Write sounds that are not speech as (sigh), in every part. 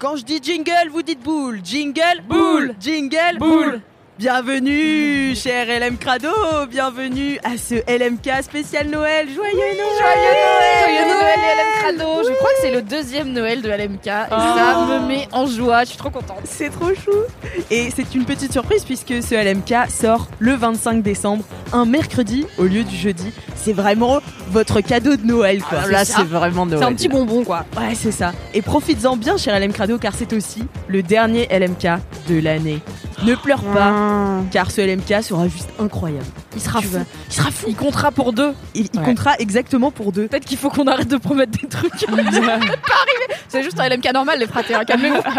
Quand je dis jingle, vous dites boule. Jingle, boule. Jingle, boule. Bienvenue, cher LM Crado. Bienvenue à ce LMK spécial Noël. Joyeux Noël. Joyeux Noël. Joyeux Noël, LM Crado. Je crois que c'est le deuxième Noël de LMK et ça me met en joie. Je suis trop contente. C'est trop chou. Et c'est une petite surprise puisque ce LMK sort le 25 décembre, un mercredi au lieu du jeudi. C'est vraiment votre cadeau de Noël quoi. Là, c'est vraiment Noël. C'est un petit bonbon quoi. Ouais, c'est ça. Et profites-en bien, cher LM Crado, car c'est aussi le dernier LMK de l'année. Ne pleure pas, car ce LMK sera juste incroyable. Il sera Tu fou. vas- Il sera fou. Il comptera pour deux. Il, il Ouais. comptera exactement pour deux. Peut-être qu'il faut qu'on arrête de promettre des trucs. (laughs) Ça va pas arriver. C'est juste un LMK normal, les fratés. hein, Calmez-vous. (laughs)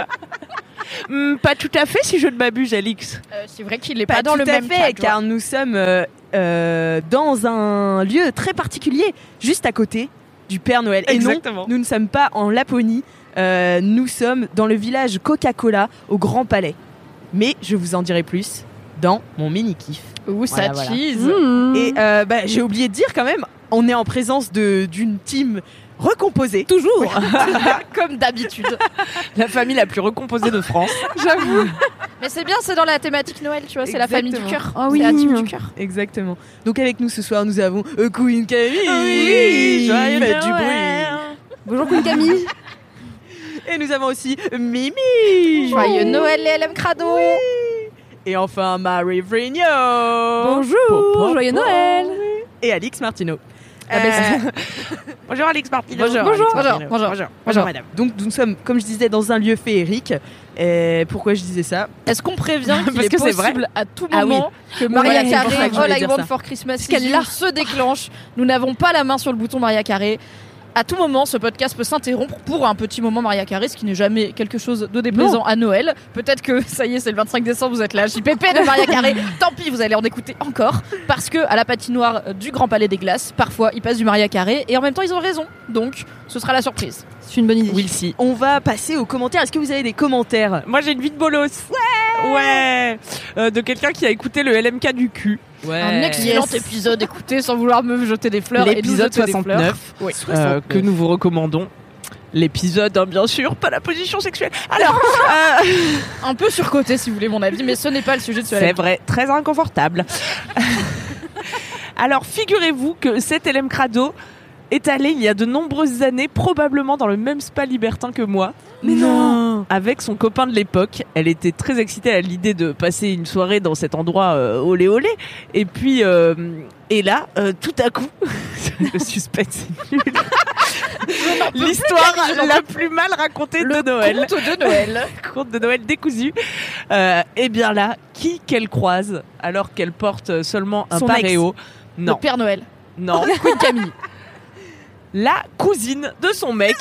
Hmm, pas tout à fait si je ne m'abuse, Alix. Euh, c'est vrai qu'il est Pas, pas, dans tout le à même fait, cadre. car nous sommes euh, euh, dans un lieu très particulier, juste à côté du Père Noël. Et Exactement. non, nous ne sommes pas en Laponie, euh, nous sommes dans le village Coca-Cola au Grand Palais. Mais je vous en dirai plus dans mon mini-kiff. Ouh, ça Voilà, voilà. cheese. Et euh, bah, j'ai oublié de dire quand même, on est en présence de- d'une team recomposée. Toujours. (laughs) (laughs) Comme d'habitude. (laughs) La famille la plus recomposée de France. J'avoue. Mais c'est bien, c'est dans la thématique Noël, tu vois. C'est la famille du cœur. Ah C'est oui. la team du cœur. Exactement. Donc avec nous ce soir, nous avons euh, Queen Camille. Oui, joyeux Faites du bruit. Bonjour Queen Camille. Et nous avons aussi Mimi. Joyeux Noël, les LM Crado. Et enfin Marie Vrigno. Bonjour. Joyeux Noël. Et Alix Martineau. Ah, ben, Euh, (laughs) Bonjour Alix Martino. Bonjour, Bonjour, bonjour, Martineau. bonjour. bonjour, bonjour, madame. Donc nous sommes, comme je disais, dans un lieu féerique. Et pourquoi je disais ça Est-ce qu'on prévient (laughs) qu'il Parce est que c'est vrai. possible à tout Ah oui. moment que Maria Ouais, Carré, All I Want for Christmas qu'elle se déclenche Nous n'avons pas la main sur le bouton Maria Carré. À tout moment, ce podcast peut s'interrompre pour un petit moment Maria Carré, ce qui n'est jamais quelque chose de déplaisant à Noël. Peut-être que ça y est, c'est le 25 décembre, vous êtes là, JPP de Maria Carré. (laughs) Tant pis, vous allez en écouter encore. Parce que à la patinoire du Grand Palais des Glaces, parfois ils passent du Maria Carré et en même temps ils ont raison. Donc ce sera la surprise. C'est une bonne idée. Oui, si. On va passer aux commentaires. Est-ce que vous avez des commentaires? Moi j'ai une vie de bolos. Ouais. Ouais. Euh, de quelqu'un qui a écouté le LMK du cul. Ouais. Un excellent épisode, écoutez, sans vouloir me jeter des fleurs. L'épisode jeter des fleurs. 69. Oui. euh, que nous vous recommandons. L'épisode, hein, bien sûr, pas la position sexuelle. Alors, euh, Un peu surcoté si vous voulez mon avis, mais ce n'est pas le sujet de ce c'est vrai, très inconfortable. Alors, figurez-vous que cet LM Crado est allé il y a de nombreuses années, probablement dans le même spa libertin que moi. Mais non avec son copain de l'époque. Elle était très excitée à l'idée de passer une soirée dans cet endroit euh, olé olé. Et puis, euh, et là, euh, tout à coup, (laughs) le suspense c'est nul. L'histoire la plus mal racontée de Noël. Conte de Noël. (laughs) Conte de Noël décousu. Euh, et bien là, qui qu'elle croise alors qu'elle porte seulement un Son ex. paréo Le Non, Père Noël. non. Queen Camille. (laughs) La cousine de son mec.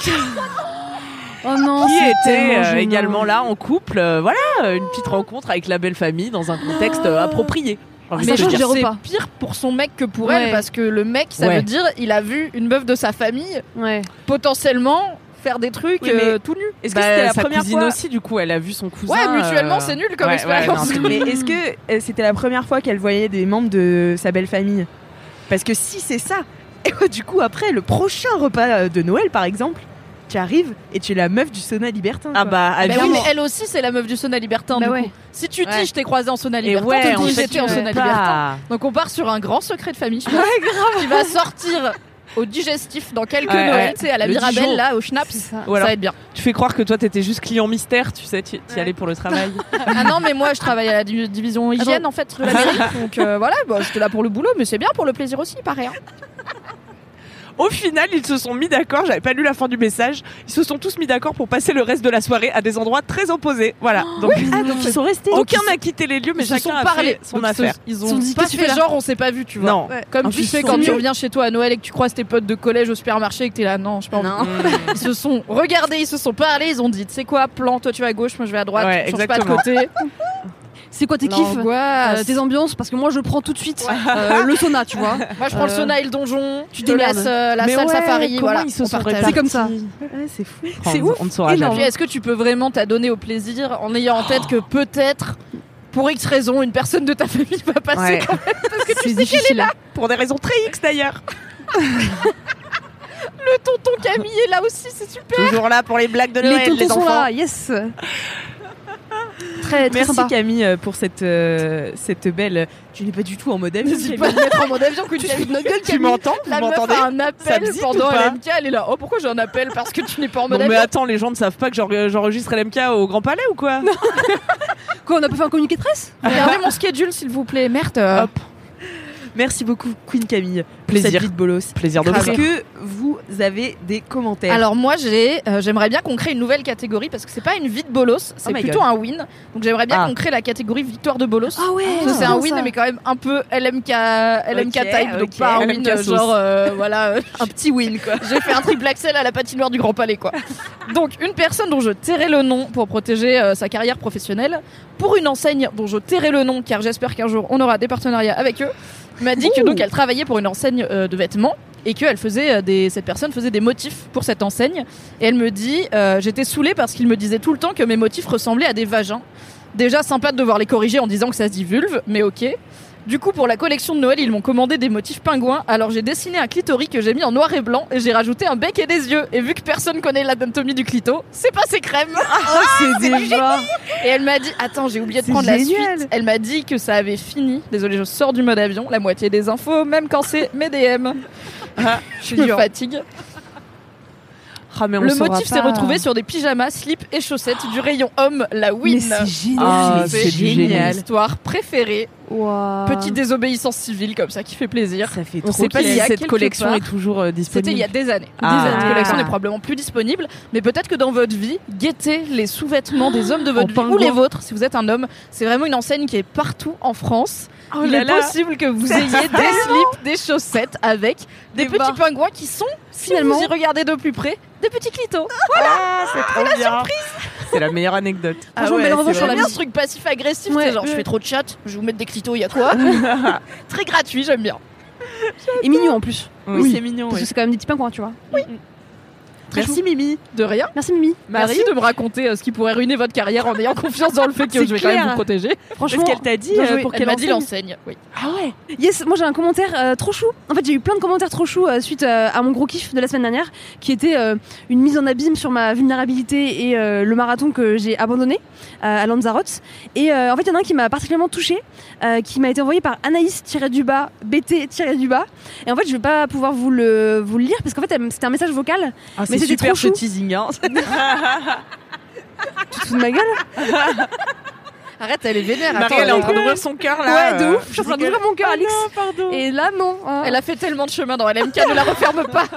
Oh non. qui était euh, également là en couple. euh, voilà, une petite rencontre avec la belle famille dans un contexte euh, approprié. Mais je dire. c'est pire pour son mec que pour Ouais. elle parce que le mec, ça Ouais. veut dire il a vu une meuf de sa famille Ouais. potentiellement faire des trucs Oui, mais euh, tout nus. Est-ce que Bah, c'était la sa première cousine fois aussi, du coup, elle a vu son cousin. Ouais, mutuellement, euh, c'est nul comme ouais, expérience. ouais, non, (laughs) Mais est-ce que euh, c'était la première fois qu'elle voyait des membres de sa belle famille? Parce que si c'est ça, (laughs) et ouais, du coup après le prochain repas euh, de Noël par exemple, tu arrives et tu es la meuf du sauna libertin. Ah quoi. bah, Bah oui, mais elle aussi, c'est la meuf du sauna libertin. Bah du ouais. coup. Si tu dis Ouais. je t'ai croisé en sauna libertin, ouais, tu dis j'étais en sauna pas. libertin. Donc on part sur un grand secret de famille, je pense, qui va sortir au digestif dans quelques Ouais, Noël, ouais. tu sais, à la Le Mirabelle, Dijon. là, au Schnaps. C'est ça. Va être bien. tu fais croire que toi, t'étais juste client mystère, tu sais, tu y Ouais. allais pour le travail. (laughs) Ah non, mais moi je travaille à la div- division hygiène en fait de la mairie. (laughs) Donc euh, voilà, bah, j'étais là pour le boulot, mais c'est bien pour le plaisir aussi, pareil. hein. Au final, ils se sont mis d'accord. J'avais pas lu la fin du message. Ils se sont tous mis d'accord pour passer le reste de la soirée à des endroits très opposés. Voilà. Donc, Ah, donc ils sont restés. aucun n'a quitté les lieux, mais Ils chacun sont a parlé. fait son Donc, ils affaire. Ils Ils ont ont dit, pas fait genre on s'est pas vu, tu vois. Non. Comme Ah, tu ils quand tu reviens chez toi à Noël et que tu croises tes potes de collège au supermarché et que t'es là, non, je sais pas. Non. Ils se sont regardés, ils se sont parlé, ils ont dit, tu sais quoi, plan, toi tu vas à gauche, moi je vais à droite, Ouais, change pas de côté. (laughs) C'est quoi tes kiffs. Euh, Tes ambiances? Parce que moi, je prends tout de suite euh, le sauna, tu vois. (laughs) Moi je prends le Euh, sauna et le donjon, tu tu laisses euh, la Mais salle ouais, safari, voilà. sont. C'est comme ça. Ouais, c'est fou. C'est ouf. on ne saura est-ce que tu peux vraiment t'adonner au plaisir en ayant en tête que peut-être, pour X raison, une personne de ta famille va passer Ouais. quand même C'est difficile. Pour des raisons très X d'ailleurs. (laughs) Le tonton Camille est là aussi, c'est super. Toujours là pour les blagues de Les Noël, les, tontons sont enfants. là, yes. Très, très Merci sympa. Camille euh, pour cette, euh, cette belle. Tu n'es pas du tout en mode avion. N'hésite Camille. pas mettre en mode avion que tu notre gueule, (laughs) Tu m'entends Vous La meuf m'entendez a un appel pendant LMK, elle est là. Oh, pourquoi j'ai un appel Parce que tu n'es pas en Non mode mais avion. attends, les gens ne savent pas que j'en- j'enregistre LMK au Grand Palais ou quoi (laughs) Quoi, on a pas fait un communiqué de presse? (laughs) Regardez mon schedule, s'il vous plaît. Merde. euh, Hop. Merci beaucoup Queen Camille. pour Plaisir. Cette de bolos. Plaisir de Est-ce que vous avez des commentaires Alors moi j'ai, euh, j'aimerais bien qu'on crée une nouvelle catégorie parce que c'est pas une vie de bolos, c'est Oh plutôt God. un win. Donc j'aimerais bien Ah. qu'on crée la catégorie victoire de bolos. Ah ouais. Parce que c'est un win ça. mais quand même un peu LMK, LMK type, donc pas un LMK win sauce. genre euh, voilà. (laughs) un petit win quoi. J'ai fait un triple axel à la patinoire du Grand Palais, quoi. Donc, une personne dont je tairai le nom pour protéger euh, sa carrière professionnelle, pour une enseigne dont je tairai le nom, car j'espère qu'un jour on aura des partenariats avec eux, m'a dit que donc elle travaillait pour une enseigne euh, de vêtements et que elle faisait euh, des, cette personne faisait des motifs pour cette enseigne. Et elle me dit, euh, j'étais saoulée parce qu'il me disait tout le temps que mes motifs ressemblaient à des vagins. Déjà sympa de devoir les corriger en disant que ça se dit vulve, mais ok. Du coup, pour la collection de Noël, ils m'ont commandé des motifs pingouins. Alors j'ai dessiné un clitoris que j'ai mis en noir et blanc et j'ai rajouté un bec et des yeux. Et vu que personne connaît l'anatomie du clito, c'est passé crème. Oh, (laughs) c'est déjà. Et elle m'a dit, attends, j'ai oublié de prendre génial. la suite. Elle m'a dit que ça avait fini. Désolée, je sors du mode avion. La moitié des infos, même quand c'est mes DM. Ah, je me fatigue. Ah, mais on Le motif s'est retrouvé sur des pyjamas, slips et chaussettes du rayon homme, la Mais Win. c'est génial. Ah, C'est c'est du Mon génial. histoire préférée. Petite désobéissance civile comme ça qui fait plaisir. Ça fait On trop sait pas si cette collection part. est toujours euh, C'était disponible. il y a des années. Ah. Des années. La collection Ah. n'est probablement plus disponible, mais peut-être que dans votre vie, guettez les sous-vêtements des hommes de (gasps) votre vie ou les vôtres si vous êtes un homme. C'est vraiment une enseigne qui est partout en France. Oh Il est là. possible que vous ayez des slips, des chaussettes avec des, Des petits bas. pingouins qui sont, Finalement- si vous y regardez de plus près, des petits clitos. Ah, c'est trop bien. C'est la meilleure anecdote. Franchement, belle revanche sur J'aime la ce truc passif-agressif, Ouais, je ouais. fais trop de chat, je vais vous mettre des clitos, il y a quoi (laughs) Très gratuit, j'aime bien. Et mignon en plus. Oui, Oui. c'est mignon. Parce ouais. que c'est quand même des petits pingouins, tu vois. Merci Mimi. De rien. Merci Mimi. Merci de me raconter euh, ce qui pourrait ruiner votre carrière en ayant confiance dans le fait que je vais quand même vous protéger. Franchement, Qu'est-ce qu'elle t'a dit euh, pour Elle quelle m'a dit enseigne l'enseigne, oui. Ah ouais Yes, moi j'ai un commentaire euh, trop chou. En fait, j'ai eu plein de commentaires trop choux euh, suite euh, à mon gros kiff de la semaine dernière, qui était euh, une mise en abîme sur ma vulnérabilité et euh, le marathon que j'ai abandonné euh, à Lanzarote. Et euh, en fait, il y en a un qui m'a particulièrement touchée, euh, qui m'a été envoyé par Anaïs-du-bas, BT-du-bas. Et en fait, je vais pas pouvoir vous le, vous le lire parce qu'en fait, c'était un message vocal. Ah, Mais c'était super trop ce teasing. Hein. (laughs) Tu te fous de ma gueule (laughs) Arrête, elle est vénère. Marie, attends, elle est en train d'ouvrir son cœur là. Ouais, de euh, ouf. Je suis en train d'ouvrir mon cœur, Alix. pardon. Et là, non. hein. Elle a fait tellement de chemin dans LMK, ne la referme pas. (laughs)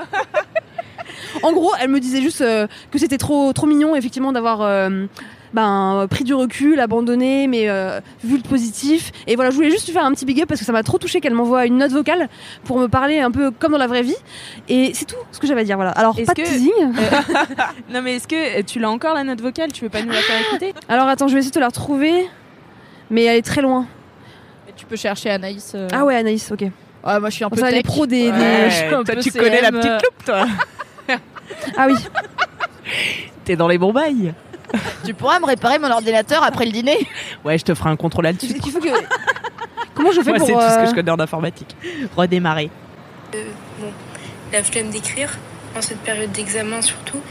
En gros, elle me disait juste euh, que c'était trop, trop mignon, effectivement, d'avoir euh, ben, pris du recul, abandonné, mais euh, vu le positif. Et voilà, je voulais juste lui faire un petit big up parce que ça m'a trop touché qu'elle m'envoie une note vocale pour me parler un peu comme dans la vraie vie. Et c'est tout ce que j'avais à dire. Voilà. Alors, pas de que- teasing. (laughs) non mais est-ce que euh, tu l'as encore la note vocale? Tu veux pas nous la faire écouter? Alors, attends, je vais essayer de te la retrouver. Mais elle est très loin. Mais tu peux chercher Anaïs. euh. Ah ouais, Anaïs, ok. Ouais, moi je suis un peu Ça, les pros des. des- Ouais, je suis un toi, peu tu connais la petite euh. loupe, toi. Ah oui. (laughs) T'es dans les bons bails. Tu pourras me réparer mon ordinateur après le dîner Ouais, je te ferai un contrôle là-dessus. Il faut que. Comment je fais Moi, pour. c'est tout ce euh, que je connais en informatique. Redémarrer. la flemme d'écrire, en cette période d'examen surtout.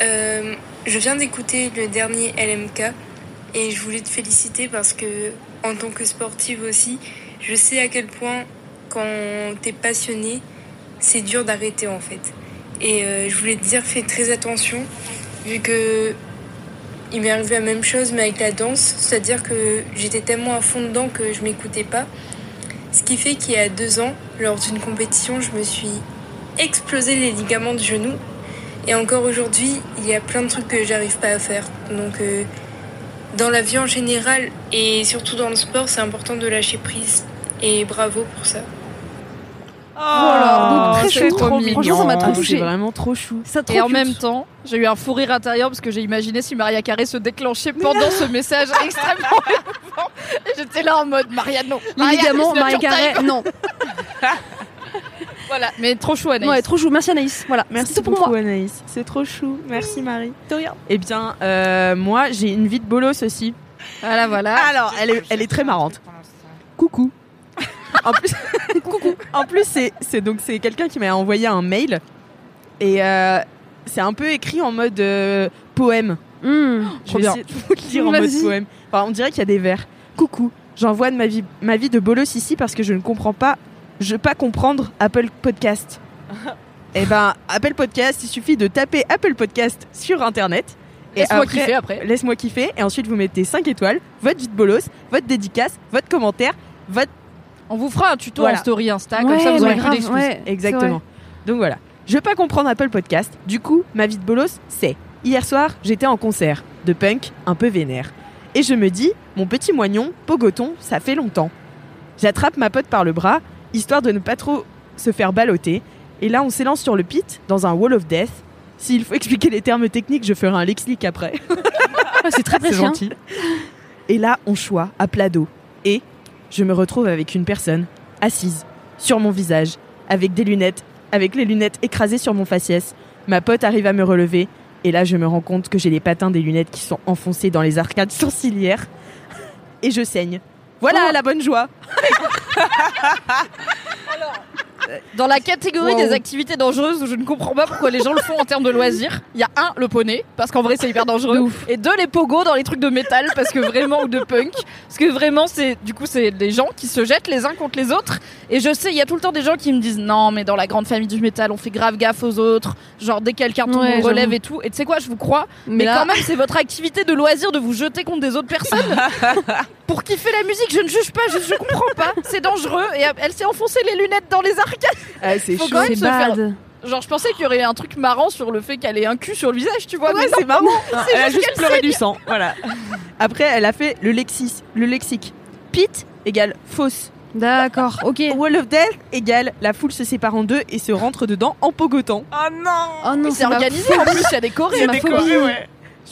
Euh, je viens d'écouter le dernier LMK et je voulais te féliciter parce que, en tant que sportive aussi, je sais à quel point, quand t'es passionné, c'est dur d'arrêter en fait. Et euh, je voulais te dire, fais très attention, vu que il m'est arrivé la même chose, mais avec la danse, c'est-à-dire que j'étais tellement à fond dedans que je m'écoutais pas. Ce qui fait qu'il y a deux ans, lors d'une compétition, je me suis explosé les ligaments du genou. Et encore aujourd'hui, il y a plein de trucs que j'arrive pas à faire. Donc, euh, dans la vie en général et surtout dans le sport, c'est important de lâcher prise. Et bravo pour ça. Voilà, donc très c'est chou. trop Franchement, mignon. ça m'a trop C'est touchée. vraiment trop chou. Ça trop Et en cute. même temps, j'ai eu un fou rire intérieur parce que j'ai imaginé si Maria Carré se déclenchait pendant ce message (laughs) extrêmement émouvant. Et j'étais là en mode Maria, non. les Maria, Carré, non. (laughs) Voilà, mais trop chou, Anaïs. Ouais, trop chou. Merci Anaïs. Voilà, Merci tout pour beaucoup moi. Anaïs. C'est trop chou. Merci Marie. De rien. Eh bien, euh, moi j'ai une vie de bolos aussi. Voilà, voilà. Alors, elle est, elle est très marrante. Coucou. (laughs) En plus, coucou. En plus, c'est, donc c'est quelqu'un qui m'a envoyé un mail et euh, c'est un peu écrit en mode euh, poème. Mmh. Je vais bien. essayer de vous le dire en mode poème. Enfin, on dirait qu'il y a des vers. Coucou. J'envoie de ma vie, ma vie de bolos ici parce que je ne comprends pas, je pas comprendre Apple Podcast. (laughs) Eh ben, Apple Podcast, il suffit de taper Apple Podcast sur internet. Et Laisse-moi kiffer après. Laisse-moi kiffer. Et ensuite, vous mettez 5 étoiles, votre vie de bolos, votre dédicace, votre commentaire, votre. On vous fera un tuto Voilà. en story Insta, Ouais, comme ça vous aurez plus ouais, Exactement. Donc voilà. Je veux pas comprendre Apple Podcast. Du coup, ma vie de bolos, c'est hier soir, j'étais en concert de punk un peu vénère. Et je me dis, mon petit moignon, pogoton, ça fait longtemps. J'attrape ma pote par le bras, histoire de ne pas trop se faire balloter. Et là, on s'élance sur le pit, dans un wall of death. S'il faut (laughs) expliquer les termes techniques, je ferai un lexique après. Ah, c'est très (laughs) précis. hein. gentil. Et là, on choix à plat dos. Et je me retrouve avec une personne assise sur mon visage, avec des lunettes, avec les lunettes écrasées sur mon faciès. Ma pote arrive à me relever. Et là, je me rends compte que j'ai les patins des lunettes qui sont enfoncés dans les arcades sourcilières. Et je saigne. Voilà Oh. la bonne joie. (laughs) Dans la catégorie Wow. des activités dangereuses où je ne comprends pas pourquoi les gens le font en termes de loisirs, il y a un, le poney, parce qu'en vrai c'est hyper dangereux, et deux, les pogos dans les trucs de métal, parce que vraiment, ou de punk, parce que vraiment c'est, du coup c'est des gens qui se jettent les uns contre les autres, et je sais, il y a tout le temps des gens qui me disent non, mais dans la grande famille du métal, on fait grave gaffe aux autres, genre dès que quelqu'un tombe, Ouais, on relève et tout, et tu sais quoi, je vous crois, mais, Mais là- quand même c'est votre activité de loisir de vous jeter contre des autres personnes (laughs) pour kiffer la musique, je ne juge pas, juste je comprends pas, c'est dangereux, et elle s'est enfoncée les lunettes dans les arcades. Ah, c'est chaud. C'est faire bad. Genre, je pensais qu'il y aurait un truc marrant sur le fait qu'elle ait un cul sur le visage, tu vois. Ouais, mais non. (laughs) c'est marrant. elle a juste pleuré du sang. Voilà. Après, elle a fait le lexis, le lexique. Pit égale fausse. D'accord, ok. Wall of Death égale la foule se sépare en deux et se rentre dedans en pogotant. Oh non, C'est ma organisé en plus, il y a des chorés. C'est ma phobie.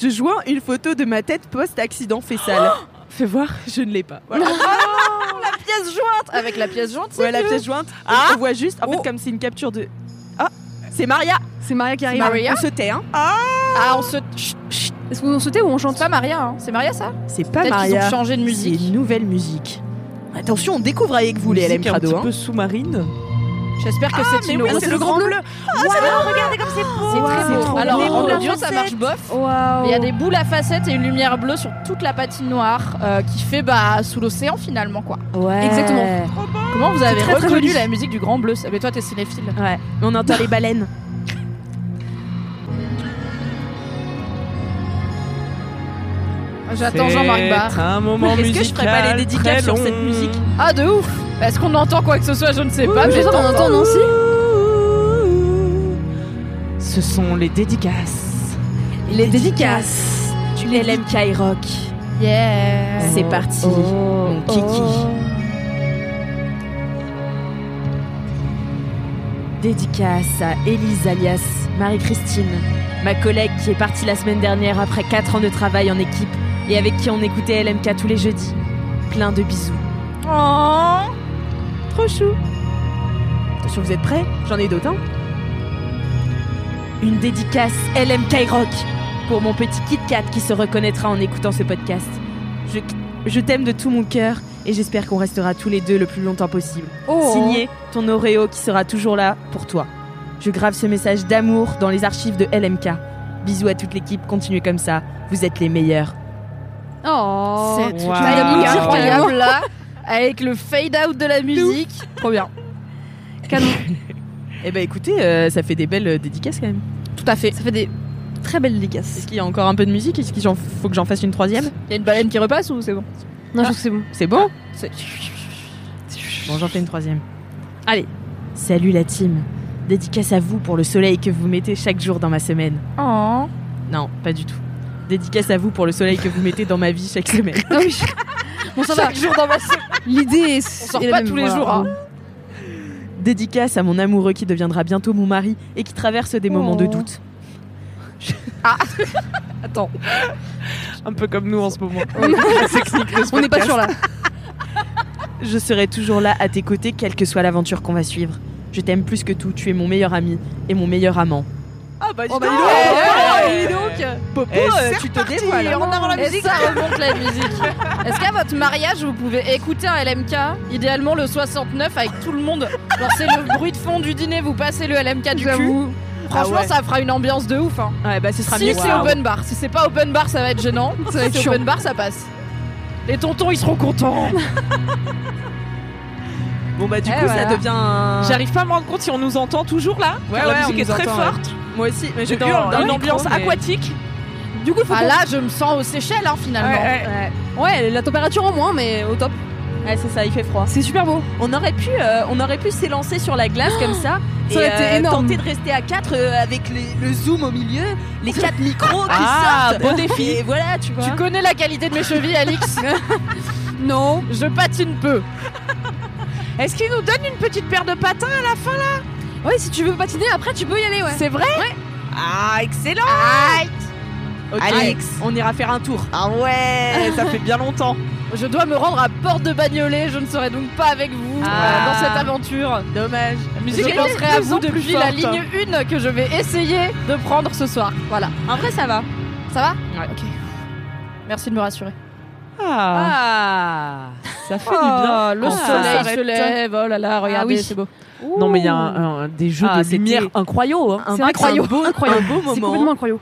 Je joins une photo de ma tête post-accident fessal. (gasps) Fais voir, je ne l'ai pas. (laughs) Voilà. La pièce jointe Avec la pièce jointe, c'est Ouais, la pièce jointe. Ah. on voit juste, en Oh. fait, comme c'est une capture de. Ah, c'est Maria. C'est Maria qui arrive. Maria On se tait, hein. Ah, on se. Est-ce qu'on sautait ou on chante C'est pas Maria, hein? C'est Maria ça? C'est pas Peut-être qu'ils Maria. ont changé de C'est musique. une nouvelle musique. Attention, on découvre avec vous les LM Musique un Crado. petit hein. peu sous-marine. J'espère que c'est mais Tino. oui, c'est le grand bleu. regardez comme c'est beau. C'est très beau. trop Alors beau. en audio, ça marche bof. Mais Il y a des boules à facettes et une lumière bleue sur toute la patinoire euh, qui fait bah sous l'océan finalement quoi. Ouais. Exactement. Comment vous avez très, très reconnu joli. la musique du Grand Bleu? Mais toi t'es cinéphile. Ouais. On entend les baleines. J'attends Jean-Marc Barr. C'est un moment Est-ce que je musical ferais pas les dédicaces très sur cette long. musique? Ah de ouf Est-ce qu'on entend quoi que ce soit Je ne sais pas. Mais on entend. Ce sont les dédicaces. Les dédicaces. Tu LM Rock. Yeah C'est parti. Mon kiki. Dédicace à Élise alias Marie-Christine, ma collègue qui est partie la semaine dernière après 4 ans de travail en équipe et avec qui on écoutait LMK tous les jeudis. Plein de bisous. Oh Trop chou. Attention, vous êtes prêts? J'en ai d'autres. hein Une dédicace LMK Rock pour mon petit Kit Kat qui se reconnaîtra en écoutant ce podcast. Je, je t'aime de tout mon cœur et j'espère qu'on restera tous les deux le plus longtemps possible. Oh. Signé ton Oreo qui sera toujours là pour toi. Je grave ce message d'amour dans les archives de LMK. Bisous à toute l'équipe, continuez comme ça, vous êtes les meilleurs. Oh. C'est Wow. incroyable là avec le fade out de la musique. Trop bien. Canon. (laughs) Eh ben écoutez, euh, ça fait des belles euh, dédicaces quand même. Tout à fait. Ça fait des très belles dédicaces. Est-ce qu'il y a encore un peu de musique? Est-ce qu'il faut que j'en fasse une troisième? Il y a une baleine qui repasse ou c'est bon? Non, je trouve que c'est bon. C'est bon? C'est- Bon, j'en fais une troisième. Allez. Salut la team. Dédicace à vous pour le soleil que vous mettez chaque jour dans ma semaine. Oh. Non, pas du tout. Dédicace à vous pour le soleil que vous mettez dans ma vie chaque semaine. (laughs) Ah oui. Bon, ça va. Chaque jour dans ma. L'idée est. On sort est la pas même, tous les voilà. jours. hein. Dédicace à mon amoureux qui deviendra bientôt mon mari et qui traverse des moments de Oh. doute. (laughs) (laughs) Attends. Un peu comme nous en ce moment. (laughs) On n'est pas sûr là. Je serai toujours là à tes côtés, quelle que soit l'aventure qu'on va suivre. Je t'aime plus que tout, tu es mon meilleur ami et mon meilleur amant. Ah bah Oh bah dis donc. Popo, euh, c'est tu te reparti, dévoiles. hein. en avant la Est-ce musique. que ça remonte la musique Est-ce qu'à votre mariage, vous pouvez écouter un LMK Idéalement le 69 avec tout le monde. Genre c'est le bruit de fond du dîner, vous passez le LMK du cul. J'avoue. Franchement, Ah ouais. ça fera une ambiance de ouf. Hein. Ouais, bah ce sera Si mieux. c'est open bar, si c'est pas open bar, ça va être gênant. (laughs) Si c'est open bar, ça passe. Les tontons, ils seront contents. (laughs) Bon bah du Eh, coup voilà. ça devient. J'arrive pas à me rendre compte si on nous entend toujours là. Ouais, car ouais, la musique est très entend, ouais. forte. Moi aussi, mais Je hurle dans une ambiance mais- aquatique. Du coup, faut. Ah là, je me sens aux Seychelles hein, finalement. Ouais, la température en moins, mais au top. Ouais, c'est ça, il fait froid. C'est super beau. On aurait pu, euh, on aurait pu s'élancer sur la glace comme ça (gasps) Ça aurait et été euh, énorme. tenter de rester à 4 avec les- le zoom au milieu, les quatre (laughs) micros qui Ah, sortent. beau défi. Et voilà, tu vois. Tu connais la qualité de mes chevilles, Alix (laughs) Non. Je patine peu. Est-ce qu'il nous donne une petite paire de patins à la fin Ouais, si tu veux patiner, après tu peux y aller, ouais. C'est vrai Ah, excellent Ok, Alex. on ira faire un tour. Ah ouais, ça fait bien longtemps. (laughs) Je dois me rendre à Porte de Bagnolet, je ne serai donc pas avec vous Ah. euh, dans cette aventure. Dommage. La Je est penserai de à plus vous en plus depuis la forte. ligne 1 que je vais essayer de prendre ce soir. Voilà. En vrai, ça va. Ça va Ouais. Ok. Merci de me rassurer. Ah, Ah. ça fait Oh, du bien. le soleil se lève. Oh là là, regardez, oui. c'est beau. Non mais il y a un- un- des jeux Ah, de c'était lumière incroyables. hein. Un, C'est incroyable. un beau, Incroyable. (laughs) beau C'est moment. complètement incroyable.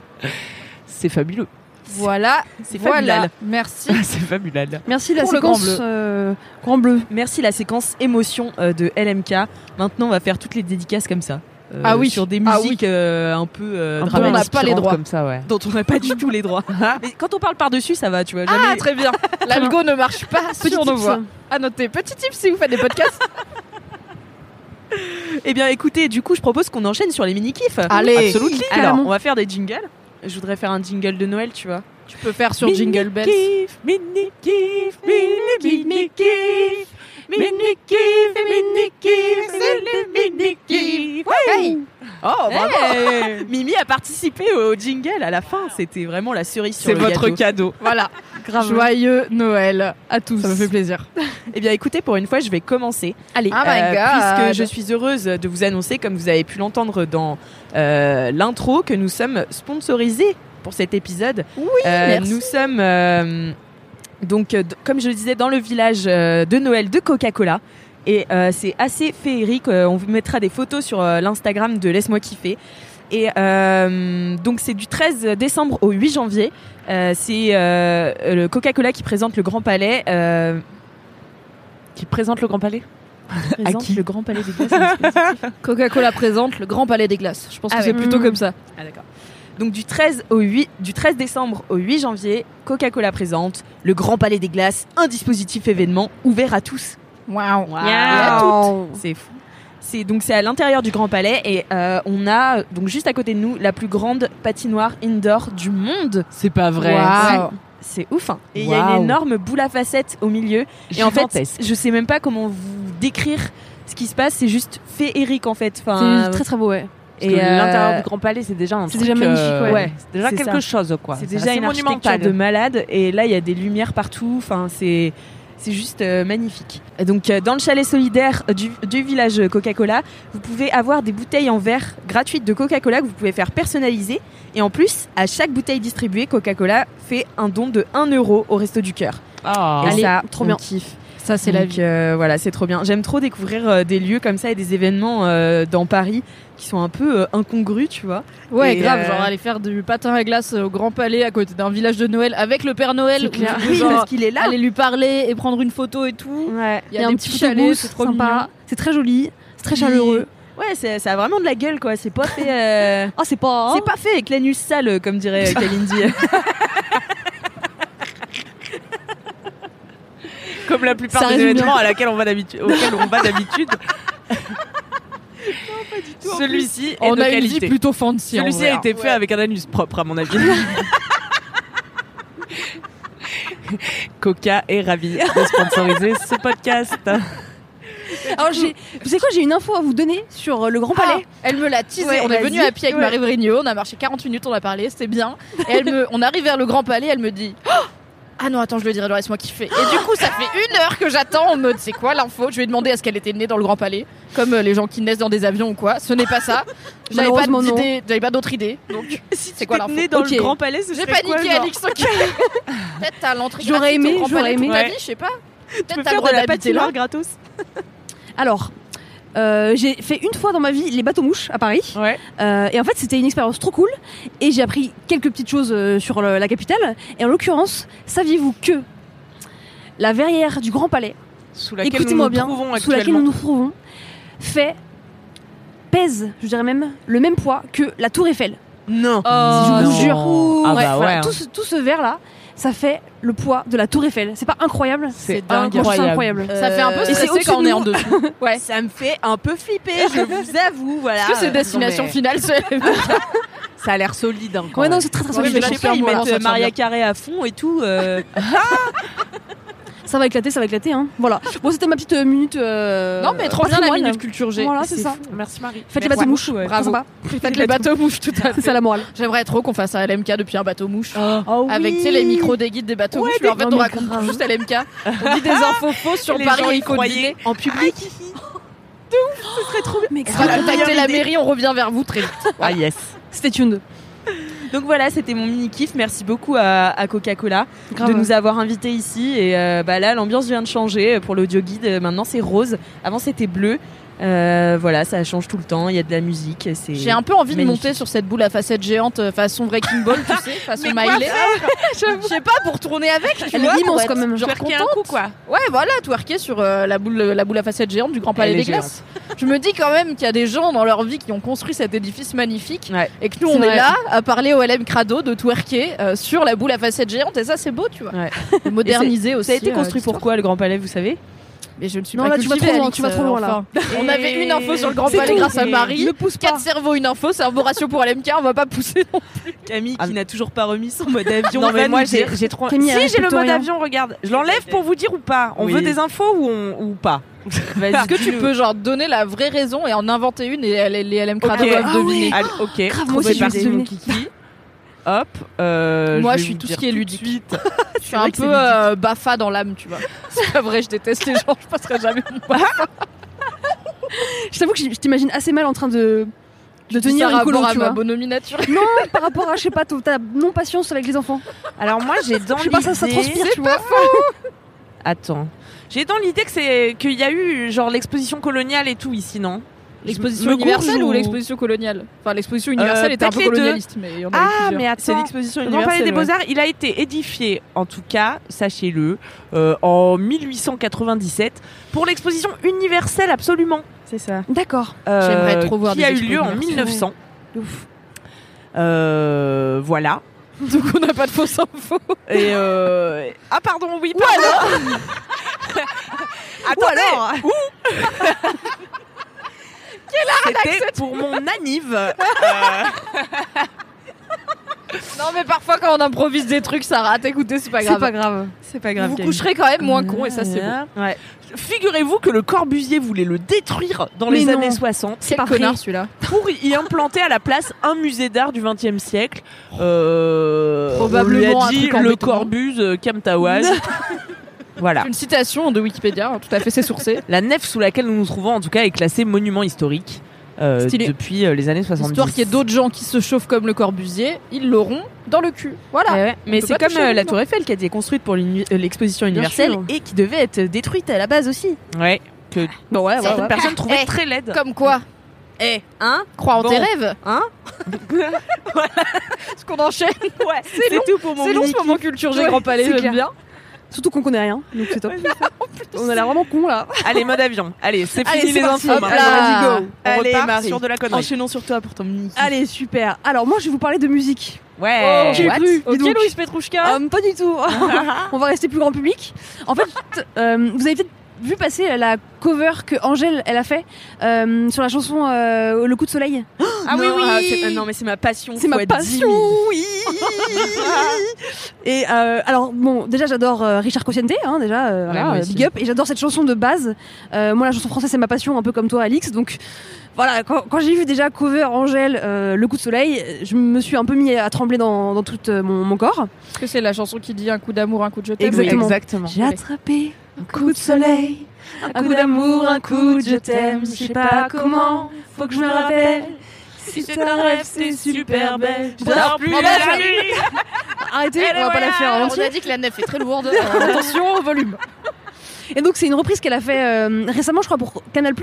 C'est fabuleux. Voilà. C'est voilà. fabuleux. Merci. (laughs) C'est fabuleux. Merci la Pour le grand séquence bleu. euh, grand bleu. Merci la séquence émotion euh, de LMK. Maintenant, on va faire toutes les dédicaces comme ça. Euh, Ah oui. Sur des Ah musiques euh, un peu euh, Un peu on n'a pas les droits. comme ça, ouais. dont on n'a pas du tout les droits. (laughs) Mais quand on parle par-dessus, ça va, tu vois. Ah, Jamais... très bien. (laughs) L'algo ne marche pas sur nos voix. À noter. Petit tip si vous faites des podcasts. (laughs) Eh bien, écoutez, du coup, je propose qu'on enchaîne sur les mini-kifs. Allez. Alors, on va faire des jingles. Je voudrais faire un jingle de Noël, tu vois. Tu peux faire sur Jingle Bells. Kiff, mini kiff, c'est le. Hey. Oh, bravo Hey. (laughs) Mimi a participé au jingle à la fin. C'était vraiment la cerise sur C'est le votre gâteau. cadeau. Voilà. Grave. Joyeux Noël à tous. Ça me fait plaisir. Eh bien, écoutez, pour une fois, je vais commencer. Allez. Oh my Euh, God. puisque je suis heureuse de vous annoncer, comme vous avez pu l'entendre dans euh, l'intro, que nous sommes sponsorisés pour cet épisode. Oui, merci. Nous sommes, euh, donc, euh, comme je le disais, dans le village euh, de Noël de Coca-Cola. Et euh, c'est assez féerique. Euh, on vous mettra des photos sur euh, l'Instagram de Laisse-moi kiffer. Et euh, donc c'est du 13 décembre au 8 janvier. Euh, c'est euh, le Coca-Cola qui présente le Grand Palais. euh, Qui présente le Grand Palais? Présente qui le Grand Palais des Glaces. (laughs) Coca-Cola présente le Grand Palais des Glaces. Je pense Ah que c'est plutôt Mmh. comme ça. Ah d'accord. Donc du 13 au 8 du 13 décembre au 8 janvier, Coca-Cola présente le Grand Palais des Glaces, un dispositif événement ouvert à tous. Waouh. Toutes. C'est fou. C'est donc c'est à l'intérieur du Grand Palais et euh, on a donc juste à côté de nous la plus grande patinoire indoor du monde. C'est pas vrai. C'est ouf. hein. Et il y a une énorme boule à facettes au milieu. Et en fait, je sais même pas comment vous décrire ce qui se passe. C'est juste féerique en fait. C'est très très beau, ouais. Parce que et, euh, l'intérieur du Grand Palais, c'est déjà un c'est déjà magnifique, euh, ouais. C'est déjà quelque ça. chose, quoi. C'est déjà une architecture de malade et là il y a des lumières partout. Enfin c'est c'est juste euh, magnifique. Et donc euh, dans le chalet solidaire du, du village Coca-Cola, vous pouvez avoir des bouteilles en verre gratuites de Coca-Cola que vous pouvez faire personnaliser. Et en plus, à chaque bouteille distribuée, Coca-Cola fait un don de 1 euro au Resto du Cœur. Ah. Et Allez, ça, trop on bien. kiffe. Ça, c'est la vie. euh, voilà, c'est trop bien. J'aime trop découvrir euh, des lieux comme ça et des événements euh, dans Paris qui sont un peu euh, incongrus, tu vois. Ouais, et, grave. euh, Genre aller faire du patin à glace au Grand Palais à côté d'un village de Noël avec le Père Noël. C'est clair. où, Oui, genre, parce qu'il est là. aller lui parler et prendre une photo et tout. Ouais. Il y a, des petits chalets, chalets, c'est trop sympa. mignon. C'est très joli, c'est très chaleureux. Ouais, c'est- ça a vraiment de la gueule, quoi. C'est pas fait. euh, Ah, (laughs) c'est pas. C'est pas fait avec l'anus sale, comme dirait (laughs) Kalindi. Comme la plupart des événements à laquelle on va d'habitude, auxquels on va d'habitude. Celui-ci est On de a une vie qualité. plutôt fancy. en Celui-ci vrai, a été fait avec un anus propre, à mon avis. (laughs) Coca est ravi de sponsoriser ce podcast. (laughs) Alors, j'ai, vous savez quoi, j'ai une info à vous donner sur euh, le Grand Palais. Ah, elle me l'a teasé. Ouais, on est vas-y. venu à pied avec Ouais. Marie Vrigno. On a marché 40 minutes, on a parlé, c'était bien. Et elle me, on arrive vers le Grand Palais, elle me dit. Oh ah non, attends, je le dirai, laisse-moi kiffer. Et du coup, ça fait une heure que j'attends en mode c'est quoi l'info? Je lui ai demandé est-ce qu'elle était née dans le Grand Palais, comme euh, les gens qui naissent dans des avions ou quoi. Ce n'est pas ça. (laughs) J'avais pas d'idée, j'avais pas d'autre idée. Donc, (laughs) c'est quoi l'info? né dans Ok. le Grand Palais, J'ai paniqué, Alix. ok. (laughs) Peut-être t'as l'entrée J'aurais aimé, j'aurais aimé. je sais pas. Peut-être t'as le droit de la d'habiter là. gratos Alors, euh, j'ai fait une fois dans ma vie les bateaux mouches à Paris. Ouais. Euh, et en fait, c'était une expérience trop cool. Et j'ai appris quelques petites choses euh, sur le- la capitale. Et en l'occurrence, saviez-vous que la verrière du Grand Palais, Sous laquelle nous écoutez-moi nous bien, trouvons sous laquelle nous nous trouvons, fait pèse, je dirais même, le même poids que la Tour Eiffel. Non. je vous non. jure. Ah Ouais, bah voilà, ouais, tout, hein. ce, tout ce verre là, ça fait le poids de la Tour Eiffel. C'est pas incroyable? C'est Incroyable. incroyable. Ça fait un peu Euh, et c'est stressé quand on est en dessous. (laughs) Ouais. Ça me fait un peu flipper, je (laughs) vous avoue. Voilà. Est-ce que c'est destination Non, mais- finale (laughs) Ça a l'air solide. Hein, quand Ouais, non, c'est très très solide. mais mais je sais pas, ils mettent Maria. Carré à fond et tout. euh, Ça va éclater, ça va éclater. Hein. Voilà. Bon, c'était ma petite euh, minute. euh, Non, mais trop bien la minute culture G. Voilà, c'est ça. Merci Marie. Faites les bateaux mouches. ouais. Bravo. Faites les bateaux mouches, tout à C'est fait. ça la morale. J'aimerais trop qu'on fasse un LMK depuis un bateau mouche. Oh Avec tu sais, les micros des guides des bateaux Ouais, mouches. Mais en fait, on raconte grave. juste LMK. (laughs) On dit des infos fausses sur les Paris il faut deviner. en public. Ce serait trop bien. On va contacter la mairie, on revient vers vous très vite. Ah yes. Stay tuned. Donc voilà, c'était mon mini kiff. Merci beaucoup à, à Coca-Cola de nous avoir invités ici. Et euh, bah là, l'ambiance vient de changer pour l'audio guide. Maintenant, c'est rose. Avant, c'était bleu. Euh, voilà, ça change tout le temps. Il y a de la musique. C'est. J'ai un peu envie de monter sur cette boule à facettes géante euh, façon Breaking Ball, tu sais, (laughs) façon Miley. (laughs) Je sais pas, pour tourner avec. tu Elle vois, est pour immense quand même. Genre Twerker un contente. coup quoi. Ouais, voilà, twerker sur euh, la, boule, la boule à facettes géante du Grand Palais des Glaces. Je me dis quand même qu'il y a des gens dans leur vie qui ont construit cet édifice magnifique Ouais. et que nous on est là à parler au LM Crado de twerker euh, sur la boule à facettes géante et ça c'est beau, tu vois. Ouais. De moderniser aussi. Ça a été construit pourquoi le Grand Palais, vous savez? Mais je ne suis Non, pas là, tu vas cultivée, trop loin, Alix, tu vas trop euh, loin, là. enfin. (laughs) On avait une info sur le Grand C'est Palais grâce à Marie. Ne pousse pas. 4 cerveaux, une info, cerveau ratio pour LMK, on va pas pousser. non. Camille Ah, qui n'a toujours pas remis son mode avion. Non mais moi j'ai trop. Camille, si j'ai le mode rien. avion, regarde. Je l'enlève pour vous dire ou pas. On Oui. veut des infos ou on ou pas. (laughs) Est-ce que tu peux genre donner la vraie raison et en inventer une et les les LM Crado Ok. doivent Ah deviner Allez, ok. Grave, moi Trop aussi, je vais mon deviner. kiki. Hop. euh, Moi, je suis tout ce qui est de ludique. suite. (laughs) Je suis un peu euh, bafa dans l'âme, tu vois. (laughs) C'est pas vrai, je déteste les gens, je passerai jamais mon bafa. (laughs) Je t'avoue que je t'imagine assez mal en train de, de tenir ça une colo, rapport à tu ma vois. bonhomie naturelle. Non, par rapport à, je sais pas, ta ta non-patience avec les enfants. Alors moi j'ai dans Je sais pas, ça, ça l'idée- transpire, tu vois. Attends. J'ai dans l'idée que c'est qu'il y a eu genre l'exposition coloniale et tout ici, non? L'exposition universelle ou ou- l'exposition coloniale? Enfin, l'exposition universelle Euh, était un peu les deux. colonialiste, mais il y en a eu Ah mais C'est attends. l'exposition Le Grand Palais universelle. des ouais. Beaux-Arts, il a été édifié, en tout cas, sachez-le, euh, en 1897 pour l'exposition universelle, absolument. C'est ça. D'accord. euh, J'aimerais trop voir Qui des a eu lieu en universelles. 1900. Euh, voilà. (laughs) Donc on n'a pas de fausses infos. Et euh... Ah pardon, oui, pardon. (laughs) Attendez, où? C'était pour mon anniv. (laughs) Euh, Non, mais parfois quand on improvise des trucs, ça rate. Écoutez, c'est pas C'est grave. pas grave. C'est pas Vous grave. vous Camille. coucherez quand même moins con et ça c'est beau. Ouais. Figurez-vous que le Corbusier voulait le détruire dans Mais les non. années 60 Quel pas connard celui-là. pour y implanter à la place un musée d'art du XXe siècle. Euh, Probablement on un lui a dit truc en le béton. Corbus (laughs) voilà. Une citation de Wikipédia, hein, tout à fait, c'est sourcé. La nef sous laquelle nous nous trouvons, en tout cas, est classée monument historique euh, depuis euh, les années 70. Histoire qu'il y ait d'autres gens qui se chauffent comme le Corbusier, ils l'auront dans le cul. Voilà. Eh ouais, Mais c'est comme euh, la Tour Eiffel qui a été construite pour l'exposition universelle sûr. et qui devait être détruite à la base aussi. Ouais. Que Bon, ouais, certaines personnes trouvaient Eh, très laide. Comme quoi Eh, hein Crois en Bon. tes rêves Hein (laughs) Est-ce (laughs) qu'on enchaîne Ouais, C'est long. tout pour mon C'est long ce moment culture Ouais, Grand Palais, c'est j'aime bien. Surtout qu'on connaît rien, donc c'est top. (laughs) On a l'air vraiment con là. (laughs) Allez, mode avion. Allez, c'est fini les parti. infos. Hop là. Go. On Allez, repart Marie. sur de la connerie. Enchaînons sur toi pour ton mini. Allez, super. Alors, moi, je vais vous parler de musique. Ouais. J'ai What cru. Ok. Louise Petrouchka. Euh, pas du tout. (laughs) On va rester plus grand public. En fait, euh, vous avez peut-être vu passer la cover que Angèle elle a fait euh, sur la chanson euh, Le coup de soleil. Ah oui, (gasps) Non, oui. ah, non, mais c'est ma passion. C'est ma fois 10 passion, 000. oui. et euh, alors bon, déjà j'adore euh, Richard Cosciente, hein, déjà euh, voilà, moi euh, aussi. big up, et j'adore cette chanson de base. Euh, moi la chanson française c'est ma passion, un peu comme toi Alix, donc voilà. Quand, quand j'ai vu déjà cover Angèle, euh, Le coup de soleil, je me suis un peu mis à trembler dans, dans tout euh, mon, mon corps. Est-ce que c'est la chanson qui dit un coup d'amour, un coup de je Exactement. Exactement. J'ai attrapé un coup de soleil, un coup d'amour, un coup de je t'aime, je sais pas comment, faut que je me rappelle. Si c'est un rêve, c'est super belle. Je dors plus la nuit. Arrêtez, on va pas la faire en On a dit que la nef est très lourde. (laughs) Attention au volume. Et donc c'est une reprise qu'elle a fait euh, récemment, je crois, pour Canal+.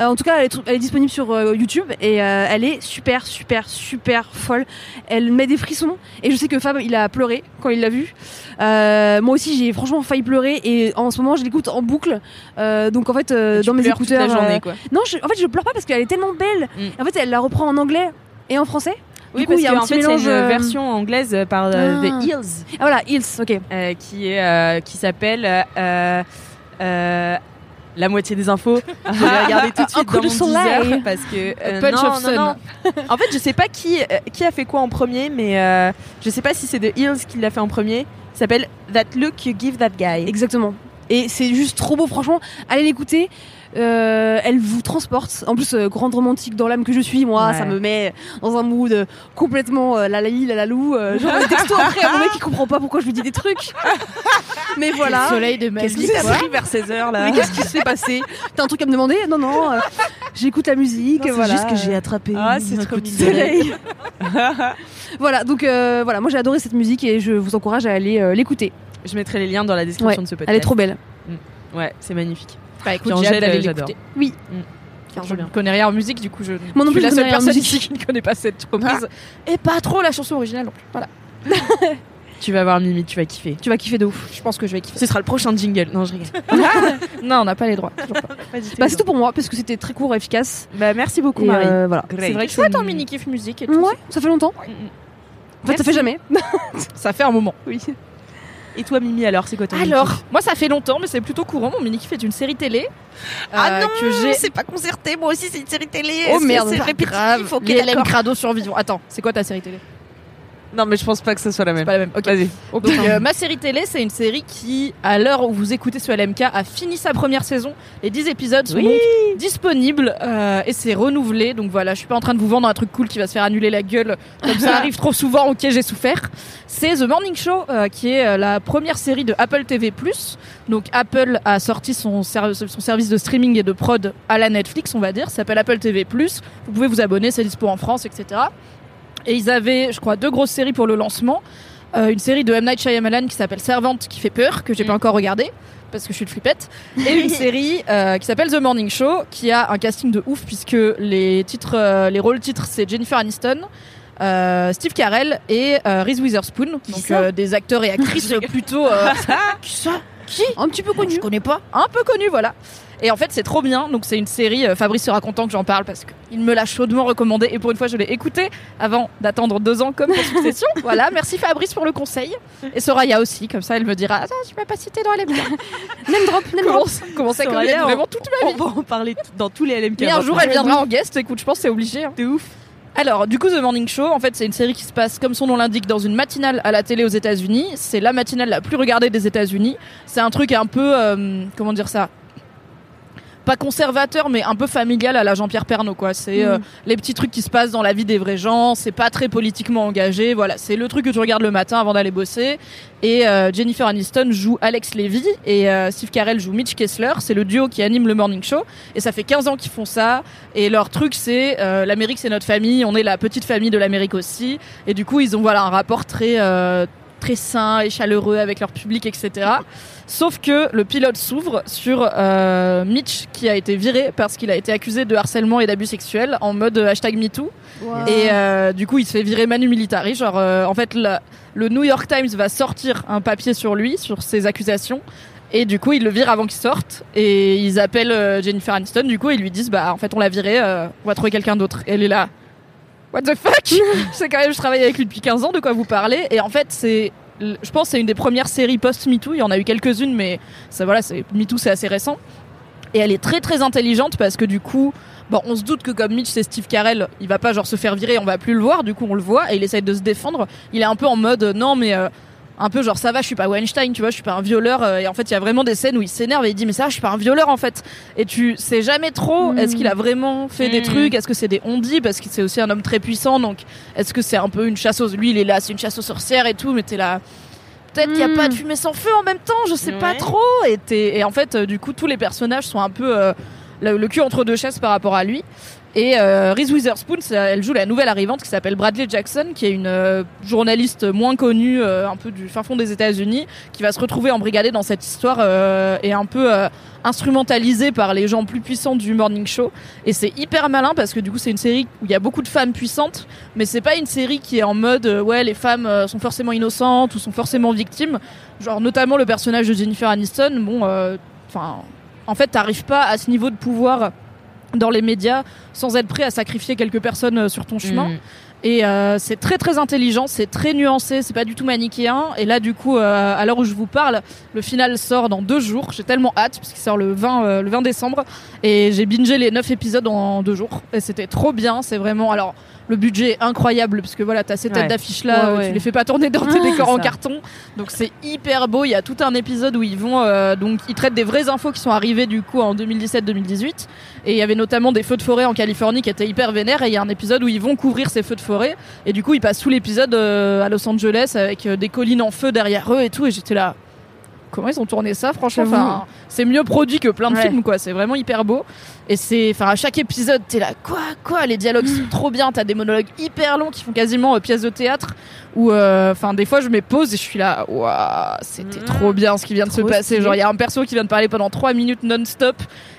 Euh, en tout cas, elle est, tr- elle est disponible sur euh, YouTube et euh, elle est super, super, super folle. Elle met des frissons et je sais que Fab, il a pleuré quand il l'a vue. Moi aussi, j'ai franchement failli pleurer et en ce moment, je l'écoute en boucle. Donc en fait, dans mes pleures toute écouteurs, la journée, quoi. non, je- en fait, je pleure pas parce qu'elle est tellement belle. Mm. En fait, elle la reprend en anglais et en français. Oui, du coup, parce il y a que, un en petit fait, c'est mélange. une euh, version anglaise par euh, Ah. The Hills. Ah voilà, Hills, ok. euh, qui est qui s'appelle la moitié des infos. Je vais regarder tout de (laughs) suite dans mon. Deezer parce que euh, Punch non, of non, non. En fait, je sais pas qui euh, qui a fait quoi en premier, mais euh, je sais pas si c'est The Hills qui l'a fait en premier. Ça s'appelle That Look You Give That Guy. Exactement. Et c'est juste trop beau, franchement. Allez l'écouter. Euh, elle vous transporte. En plus, euh, grande romantique dans l'âme que je suis, moi, Ouais. ça me met dans un mood euh, complètement euh, la la la la lou. Genre des textos après à mon mec qui comprend pas pourquoi je lui dis des trucs. Mais voilà. Le soleil de ma Qu'est-ce qui s'est pris vers 16h là Mais qu'est-ce qui s'est passé (laughs) T'as un truc à me demander Non, non. J'écoute la musique. C'est voilà. juste que j'ai attrapé. Ah, c'est un coup de soleil. (laughs) voilà, donc voilà, moi j'ai adoré cette musique et je vous encourage à aller l'écouter. Je mettrai les liens dans la description Ouais, de ce podcast. Elle est trop belle. Ouais, c'est magnifique. Bah écoute, euh, j'adore. Oui. Car Trop je ne connais rien en musique, du coup je, Moi non je suis plus, la seule personne ici qui ne connaît pas cette reprise. Et pas trop la chanson originale non plus. Voilà. (laughs) Tu vas voir Mimi, tu vas kiffer. Tu vas kiffer de ouf. Je pense que je vais kiffer. Ce sera le prochain jingle. Non, je rigole. (laughs) non, on n'a pas les droits. (laughs) pas. Bah, c'est tout pour moi parce que c'était très court et efficace. Bah, merci beaucoup, Et, Marie. euh, voilà. C'est vrai que Chouette une- mini kiff musique et tout. Ouais, ça fait longtemps. Mm, En fait, ça fait jamais. Ça fait un moment. Oui. Et toi, Mimi, alors, c'est quoi ton Alors, mini-kiff moi ça fait longtemps, mais c'est plutôt courant. Mon mini kiff est une série télé. Ah euh, non, que j'ai. c'est pas concerté. Moi aussi, c'est une série télé. Oh merde, c'est répétitif. grave. Ok, Les LM. Crado survivants. Attends, c'est quoi ta série télé? Non, mais je pense pas que ce soit la même. pas la même. Ok. Vas-y. Donc euh, ma série télé, c'est une série qui, à l'heure où vous écoutez ce LMK, a fini sa première saison. Les 10 épisodes sont Oui. donc disponibles euh, et c'est renouvelé. Donc voilà, je suis pas en train de vous vendre un truc cool qui va se faire annuler la gueule comme ça (laughs) arrive trop souvent. Ok, j'ai souffert. C'est The Morning Show euh, qui est euh, la première série de Apple TV+. Donc Apple a sorti son, ser- son service de streaming et de prod à la Netflix, on va dire. Ça s'appelle Apple TV+. Vous pouvez vous abonner, c'est dispo en France, etc. Et ils avaient, je crois, deux grosses séries pour le lancement. Euh, une série de M. Night Shyamalan qui s'appelle Servante qui fait peur, que j'ai pas Mm. encore regardé parce que je suis une flippette. Et une (laughs) série euh, qui s'appelle The Morning Show qui a un casting de ouf puisque les titres, euh, les rôles titres c'est Jennifer Aniston. euh, Steve Carell et Reese Witherspoon, donc ça euh, des acteurs et (laughs) actrices plutôt. (laughs) qui ça? Qui? Un petit peu connu. je connais pas. Un peu connu, voilà. Et en fait, c'est trop bien. Donc, c'est une série. euh, Fabrice sera content que j'en parle parce qu'il me l'a chaudement recommandé. Et pour une fois, je l'ai écouté avant d'attendre deux ans comme pour Succession. (laughs) voilà. Merci Fabrice pour le conseil. Et Soraya aussi. Comme ça, elle me dira Ah, tu m'as pas cité dans LMK. (laughs) Name drop, name drop. comment ça Soraya, on- vraiment toute ma On vie va en parler dans tous les LMK. Mais un jour, elle viendra en guest. Écoute, je pense que c'est obligé. hein. De ouf. Alors, du coup, The Morning Show, en fait, c'est une série qui se passe, comme son nom l'indique, dans une matinale à la télé aux États-Unis. C'est la matinale la plus regardée des États-Unis. C'est un truc un peu, euh, comment dire ça? Pas conservateur mais un peu familial à la Jean-Pierre Pernaut quoi. C'est euh, les petits trucs qui se passent dans la vie des vrais gens c'est pas très politiquement engagé voilà. C'est le truc que tu regardes le matin avant d'aller bosser. Et euh, Jennifer Aniston joue Alex Levy et euh, Steve Carell joue Mitch Kessler. C'est le duo qui anime le morning show. Et ça fait 15 ans qu'ils font ça. Et leur truc c'est l'Amérique c'est notre famille. On est la petite famille de l'Amérique aussi. Et du coup ils ont voilà un rapport très très sain et chaleureux avec leur public etc sauf que le pilote s'ouvre sur euh, Mitch qui a été viré parce qu'il a été accusé de harcèlement et d'abus sexuels en mode hashtag MeToo et euh, du coup, il se fait virer Manu Militari. Genre, euh, en fait, le, le New York Times va sortir un papier sur lui, sur ses accusations. Et du coup, ils le virent avant qu'il sorte. Et ils appellent euh, Jennifer Aniston. Du coup, ils lui disent, bah, en fait, on l'a viré, euh, on va trouver quelqu'un d'autre. Et elle est là. What the fuck? (laughs) C'est quand même, je travaille avec lui depuis 15 ans, de quoi vous parlez. Et en fait, c'est je pense c'est une des premières séries post-MeToo. Il y en a eu quelques-unes, mais ça, voilà, MeToo, c'est assez récent. Et elle est très très intelligente parce que du coup, bon, on se doute que comme Mitch, c'est Steve Carell, il va pas genre se faire virer, on va plus le voir. Du coup, on le voit et il essaye de se défendre. Il est un peu en mode non, mais. euh, un peu genre ça va je suis pas Weinstein tu vois je suis pas un violeur euh, et en fait il y a vraiment des scènes où il s'énerve et il dit mais ça je suis pas un violeur en fait et tu sais jamais trop Mm. est-ce qu'il a vraiment fait des Mm. trucs est-ce que c'est des on-dit parce que c'est aussi un homme très puissant donc est-ce que c'est un peu une chasse aux lui il est là c'est une chasse aux sorcières et tout mais t'es là peut-être qu'il y a Mm. pas de fumée sans feu en même temps je sais pas trop et, et en fait euh, du coup tous les personnages sont un peu euh, le, le cul entre deux chaises par rapport à lui et euh, Reese Witherspoon, elle joue la nouvelle arrivante qui s'appelle Bradley Jackson, qui est une euh, journaliste moins connue, euh, un peu du fin fond des États-Unis, qui va se retrouver embrigadée dans cette histoire euh, et un peu instrumentalisée par les gens plus puissants du morning show. Et c'est hyper malin parce que du coup, c'est une série où il y a beaucoup de femmes puissantes, mais c'est pas une série qui est en mode ouais, les femmes sont forcément innocentes ou sont forcément victimes. Genre notamment le personnage de Jennifer Aniston. Bon, enfin, en fait, t'arrives pas à ce niveau de pouvoir dans les médias sans être prêt à sacrifier quelques personnes euh, sur ton chemin. Mm. Et euh, c'est très très intelligent, c'est très nuancé, c'est pas du tout manichéen. Et là, du coup, euh, à l'heure où je vous parle, le final sort dans deux jours. J'ai tellement hâte parce qu'il sort le 20, euh, le 20 décembre. Et j'ai bingé les 9 épisodes en deux jours. Et c'était trop bien. C'est vraiment. Alors, le budget est incroyable parce que voilà, t'as ces têtes Ouais. d'affiches là, Ouais, ouais. tu les fais pas tourner dans (laughs) tes décors en carton. Donc c'est hyper beau. Il y a tout un épisode où ils vont. euh, donc, ils traitent des vraies infos qui sont arrivées du coup en 2017-2018. Et il y avait notamment des feux de forêt en Californie qui étaient hyper vénères. Et il y a un épisode où ils vont couvrir ces feux de forêt. Et du coup, ils passent tout l'épisode euh, à Los Angeles avec euh, des collines en feu derrière eux et tout. Et j'étais là. Comment ils ont tourné ça, franchement enfin, C'est mieux produit que plein de Ouais. films, quoi. C'est vraiment hyper beau. Et c'est, enfin, à chaque épisode, t'es là, quoi, quoi Les dialogues sont trop bien. T'as des monologues hyper longs qui font quasiment euh, pièce de théâtre. Ou, euh, enfin, des fois, je me pose et je suis là, waouh, c'était Mm. trop bien ce qui vient de se passer. stylé. Genre, il y a un perso qui vient de parler pendant 3 minutes non-stop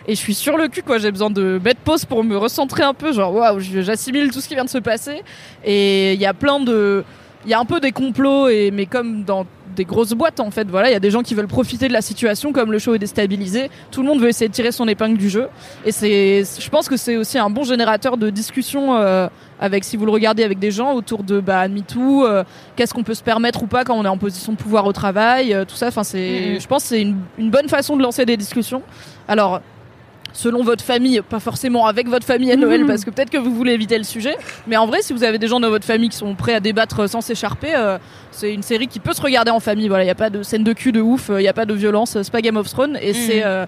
et je suis sur le cul, quoi. J'ai besoin de mettre pause pour me recentrer un peu. Genre, waouh, j'assimile tout ce qui vient de se passer. Et il y a plein de, il y a un peu des complots et mais comme dans des grosses boîtes en fait. Voilà il y a des gens qui veulent profiter de la situation comme le show est déstabilisé. Tout le monde veut essayer de tirer son épingle du jeu. Et c'est je pense que c'est aussi un bon générateur de discussion euh, avec si vous le regardez avec des gens autour de bah MeToo euh, qu'est-ce qu'on peut se permettre ou pas quand on est en position de pouvoir au travail euh, tout ça. Enfin c'est Mhm. je pense que c'est une, une bonne façon de lancer des discussions. Alors selon votre famille, pas forcément avec votre famille à Noël, Mhm. parce que peut-être que vous voulez éviter le sujet. Mais en vrai, si vous avez des gens dans votre famille qui sont prêts à débattre sans s'écharper, euh, c'est une série qui peut se regarder en famille. Voilà, il n'y a pas de scène de cul de ouf, il n'y a pas de violence, c'est pas Game of Thrones. Et c'est. euh,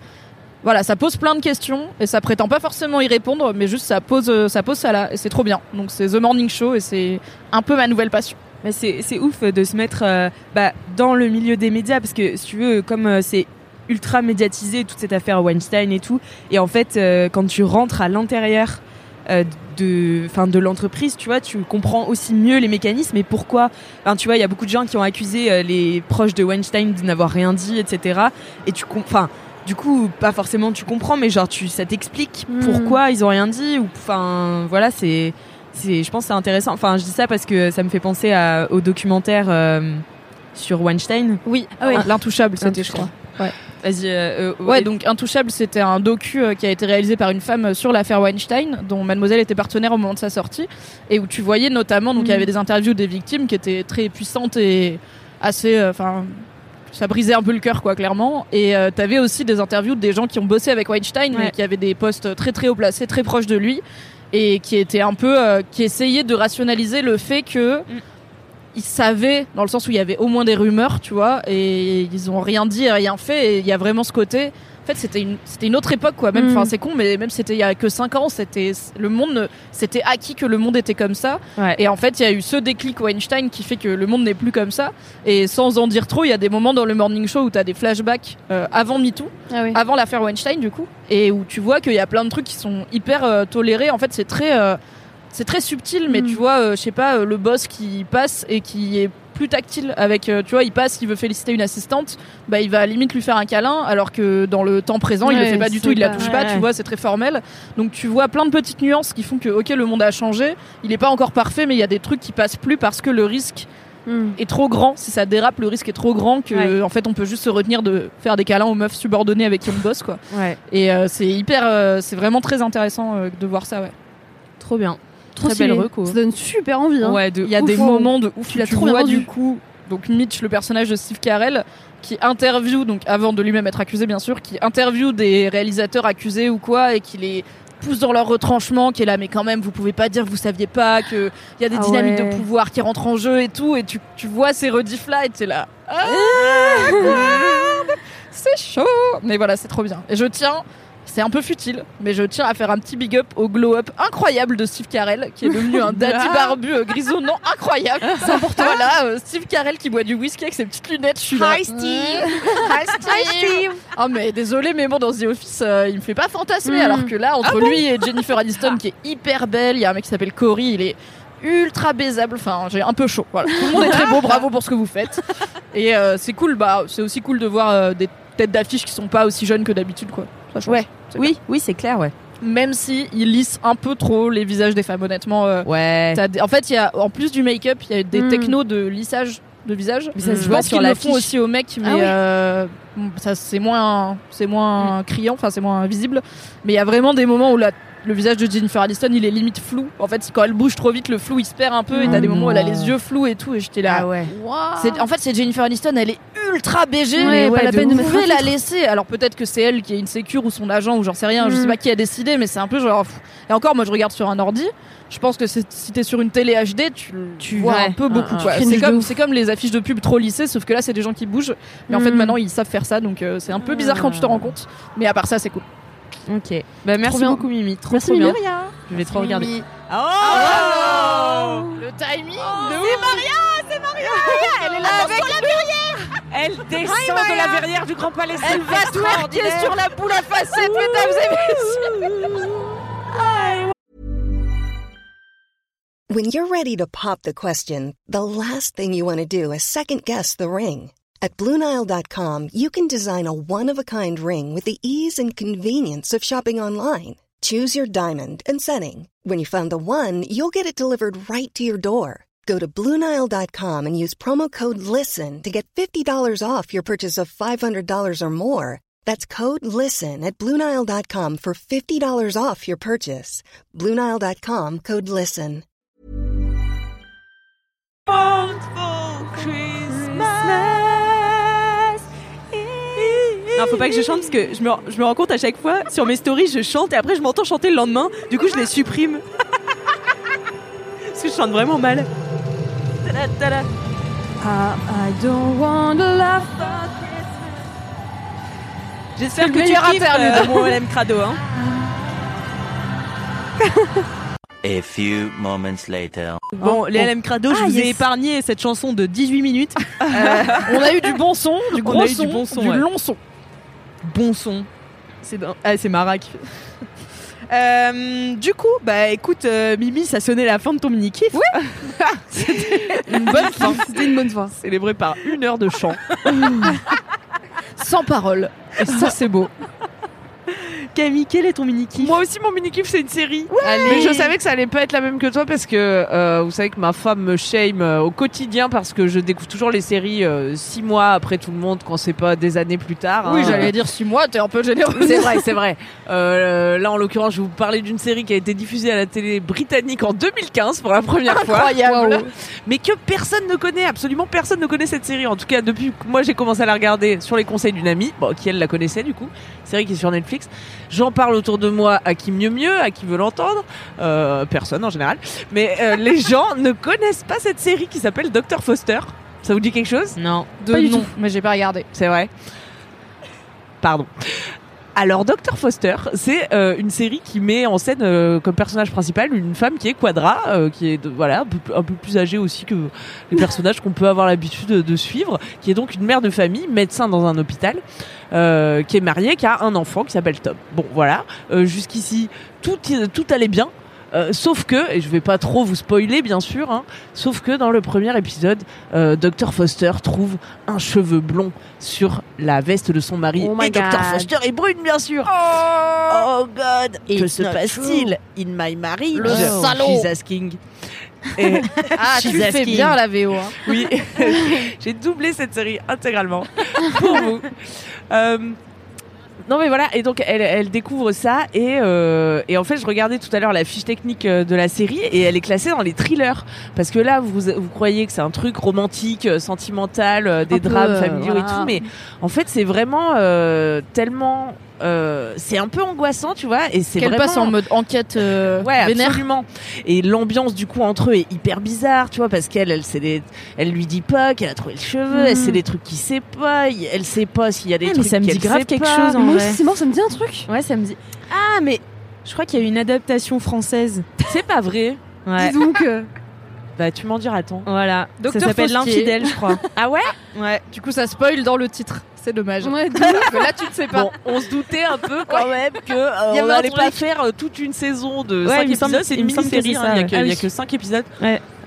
voilà, ça pose plein de questions et ça prétend pas forcément y répondre, mais juste ça pose, euh, ça pose ça là et c'est trop bien. Donc c'est The Morning Show et c'est un peu ma nouvelle passion. Mais c'est c'est ouf de se mettre euh, bah, dans le milieu des médias parce que si tu veux, comme euh, c'est ultra médiatisé toute cette affaire Weinstein et tout, et en fait euh, quand tu rentres à l'intérieur euh, de, enfin de l'entreprise, tu vois, tu comprends aussi mieux les mécanismes et pourquoi. Enfin, tu vois, il y a beaucoup de gens qui ont accusé euh, les proches de Weinstein de n'avoir rien dit, etc. Et tu, com- enfin. Du coup, pas forcément tu comprends, mais genre tu, ça t'explique Mm. pourquoi ils ont rien dit ou, enfin, voilà, c'est, c'est, je pense que c'est intéressant. Enfin, je dis ça parce que ça me fait penser à, au documentaire sur Weinstein. Oui, Ah l'intouchable c'était je crois. Vas-y. euh, euh, Ouais, donc Intouchable, c'était un docu euh, qui a été réalisé par une femme sur l'affaire Weinstein, dont Mademoiselle était partenaire au moment de sa sortie, et où tu voyais notamment, donc il y Mhm. avait des interviews des victimes qui étaient très puissantes et assez, enfin. ça brisait un peu le cœur, quoi, clairement. Et euh, t'avais aussi des interviews des gens qui ont bossé avec Weinstein, mais Ouais. qui avaient des postes très très haut placés, très proches de lui, et qui étaient un peu, euh, qui essayaient de rationaliser le fait que ils savaient, dans le sens où il y avait au moins des rumeurs, tu vois, et ils ont rien dit, rien fait, et il y a vraiment ce côté. En fait, c'était une, c'était une autre époque, quoi. Même, Mm. enfin, c'est con, mais même c'était il y a que 5 ans, c'était le monde, c'était acquis que le monde était comme ça. Ouais. Et en fait, il y a eu ce déclic Weinstein qui fait que le monde n'est plus comme ça. Et sans en dire trop, il y a des moments dans le morning show où tu as des flashbacks euh, avant MeToo, Ah oui. avant l'affaire Weinstein, du coup, et où tu vois qu'il y a plein de trucs qui sont hyper euh, tolérés. En fait, c'est très, euh, c'est très subtil, mais Mm. tu vois, euh, je sais pas, euh, le boss qui passe et qui est plus tactile avec, euh, tu vois, il passe, il veut féliciter une assistante, bah il va limite lui faire un câlin, alors que dans le temps présent, il le Ouais, fait pas du tout, il la touche ouais, pas, ouais. tu vois, c'est très formel. Donc tu vois plein de petites nuances qui font que, ok, le monde a changé, il est pas encore parfait, mais il y a des trucs qui passent plus parce que le risque Mm. est trop grand. Si ça dérape, le risque est trop grand que, Ouais. en fait, on peut juste se retenir de faire des câlins aux meufs subordonnées avec qui on bosse, quoi. Ouais. Et euh, c'est hyper, euh, c'est vraiment très intéressant euh, de voir ça, ouais. Trop bien. Trop Très belle reco. Ça donne super envie. Hein. Ouais, de Il y a ouf. des moments de ouf, Tu tu trop vois du coup. donc Mitch, le personnage de Steve Carell, qui interview, donc avant de lui-même être accusé bien sûr, qui interview des réalisateurs accusés ou quoi, et qui les pousse dans leur retranchement, qui est là, mais quand même, vous pouvez pas dire que vous saviez pas, qu'il y a des Ah dynamiques ouais. de pouvoir qui rentrent en jeu et tout, et tu, tu vois ces rediffs là, et t'es là. Ah, merde, c'est chaud Mais voilà, c'est trop bien. Et je tiens, c'est un peu futile, mais je tiens à faire un petit big up au glow-up incroyable de Steve Carell, qui est devenu un (laughs) daddy barbu euh, grisonnant incroyable. C'est important. Voilà, euh, Steve Carell qui boit du whisky avec ses petites lunettes. Je suis là. Hi, Steve. Hi Steve. Oh mais désolé, mais bon dans The Office, euh, il me fait pas fantasmer, Mm. alors que là entre lui et Jennifer Aniston qui est hyper belle, il y a un mec qui s'appelle Corey, il est ultra baisable. Enfin, j'ai un peu chaud. Voilà, tout le monde est très beau, (laughs) bravo pour ce que vous faites. Et euh, c'est cool, bah c'est aussi cool de voir euh, des têtes d'affiche qui sont pas aussi jeunes que d'habitude, quoi. Ça. Ouais. Oui, oui, c'est clair, ouais. Même si ils lissent un peu trop les visages des femmes, honnêtement. euh, Ouais. des- En fait, il y a en plus du make-up, il y a des Mm. technos de lissage de visage. Mais ça se je voit pense sur qu'ils le font aussi aux mecs, mais Ah oui. euh, ça c'est moins, c'est moins criant, enfin c'est moins visible. Mais il y a vraiment des moments où la- le visage de Jennifer Aniston, il est limite flou. En fait, quand elle bouge trop vite, le flou il se perd un peu, et t'as des moments où elle a les yeux flous et tout, et j'étais là. Ah ouais. C'est- En fait, c'est Jennifer Aniston, elle est ultra BG. Ouais, pas la peine de vous pouvez un la laisser. Alors peut-être que c'est elle qui est une sécure ou son agent ou j'en sais rien. Je Mm. sais pas qui a décidé, mais c'est un peu genre. Et encore, moi je regarde sur un ordi. Je pense que si t'es sur une télé HD, tu, tu vois ouais. un peu beaucoup. Ah, ah. C'est de comme, les affiches de pub trop lissées, sauf que là c'est des gens qui bougent. Mais en fait Mm. maintenant ils savent faire ça, donc euh, c'est un peu bizarre quand tu te rends compte. Mais à part ça, c'est cool. Ok. Bah, merci beaucoup, Mimi. Trop, Merci trop bien. Mimi. Je vais trop regarder. Oh Le timing C'est Maria, c'est Maria Ah, elle est là avec la verrière Elle descend de la verrière du Grand Palais. Elle va twerker sur la boule à facettes, mesdames et messieurs. When you're ready to pop the question, the last thing you want to do is second guess the ring. At Bluenile.com, you can design a one of a kind ring with the ease and convenience of shopping online. Choose your diamond and setting. When you find the one, you'll get it delivered right to your door. Go to Bluenile.com and use promo code LISTEN to get $50 off your purchase of $500 or more. That's code LISTEN at Bluenile.com for $50 off your purchase. Bluenile.com code LISTEN. Non, faut pas que je chante parce que je me, je me rends compte à chaque fois sur mes stories, je chante et après je m'entends chanter le lendemain. Du coup, je les supprime. (laughs) parce que je chante vraiment mal. Tada, tada. I don't want to laugh. J'espère que tu meilleur kiffes interlude. euh, mon (laughs) LM Crado. Hein. (laughs) A few moments later. Bon, les LM Crado, je Ah, vous ai épargné cette chanson de 18 minutes. (laughs) Euh, On a eu du bon son, du On gros a eu du son, bon son, du ouais. long son. bon son. C'est dans- ah, c'est Mara qui fait. Euh, du coup, bah écoute, euh, Mimi, ça sonnait la fin de ton mini kiff. (laughs) (laughs) Une bonne fin. C'était une bonne fois. Célébré par une heure de chant. (laughs) Sans parole. Et ça, c'est beau. (laughs) Camille, quel est ton mini kiff Moi aussi, mon mini-kiff, c'est une série. Allez. Mais je savais que ça allait pas être la même que toi parce que euh, vous savez que ma femme me shame euh, au quotidien parce que je découvre toujours les séries euh, six mois après tout le monde quand c'est pas des années plus tard. Oui, hein. j'allais dire six mois, t'es un peu généreux. C'est vrai, c'est vrai. Euh, là, en l'occurrence, je vais vous parler d'une série qui a été diffusée à la télé britannique en 2015 pour la première fois. Incroyable. Mais que personne ne connaît, absolument personne ne connaît cette série. En tout cas, depuis que moi j'ai commencé à la regarder sur les conseils d'une amie, bon, qui elle la connaissait du coup, série qui est sur Netflix. J'en parle autour de moi à qui mieux mieux, à qui veut l'entendre, euh, personne en général. Mais euh, (laughs) les gens ne connaissent pas cette série qui s'appelle Dr Foster. Ça vous dit quelque chose? Non. De Pas du tout. mais j'ai pas regardé. c'est vrai. Pardon. Alors, Dr Foster, c'est euh, une série qui met en scène euh, comme personnage principal une femme qui est Quadra, euh, qui est voilà un peu, plus âgée aussi que les personnages qu'on peut avoir l'habitude de, suivre, qui est donc une mère de famille, médecin dans un hôpital, euh, qui est mariée, qui a un enfant qui s'appelle Tom. Bon, voilà. Jusqu'ici, tout allait bien. Euh, sauf que, et je vais pas trop vous spoiler bien sûr, hein, sauf que dans le premier épisode, euh, Dr Foster trouve un cheveu blond sur la veste de son mari. Oh my et Dr God. Foster est brune bien sûr. Oh, God, que It's se not passe-t-il in my marriage? Le salaud. She's asking. Et- (laughs) Ah, tu fais asking. bien la VO. Hein. oui, (laughs) j'ai doublé cette série intégralement pour vous. (laughs) Euh, non mais voilà, et donc elle, elle découvre ça et, euh, et en fait je regardais tout à l'heure la fiche technique euh, de la série et elle est classée dans les thrillers parce que là vous, vous croyez que c'est un truc romantique, euh, sentimental, euh, des Un drames familiaux voilà. et tout, mais en fait c'est vraiment euh, tellement... euh, c'est un peu angoissant tu vois et c'est Qu'elle vraiment... passe en mode enquête euh, Ouais, vénère. absolument. Et l'ambiance du coup entre eux est hyper bizarre, tu vois, parce qu'elle, elle, des- elle lui dit pas qu'elle a trouvé le cheveu, elle sait des trucs qu'il sait pas, elle sait pas s'il y a des Ah, mais trucs ça me dit grave quelque pas. chose, en Moi aussi, c'est mort, ça me dit un truc. Ouais, ça me dit. Ah, mais je crois qu'il y a une adaptation française. (laughs) C'est pas vrai. Ouais. Dis donc. euh, (laughs) Bah tu m'en diras tant. Voilà. Docteur ça s'appelle l'infidèle, je crois. (laughs) Ah ouais? Ouais. Du coup, ça spoil dans le titre. C'est dommage. Ouais, (laughs) là, tu ne sais pas. Bon, on se doutait un peu quand même que euh, on n'allait pas faire euh, toute une saison de Ouais, 5 il me semble- épisodes, c'est une mini-série, hein, il y a ça, que- ouais. il y a Ah que 5 épisodes.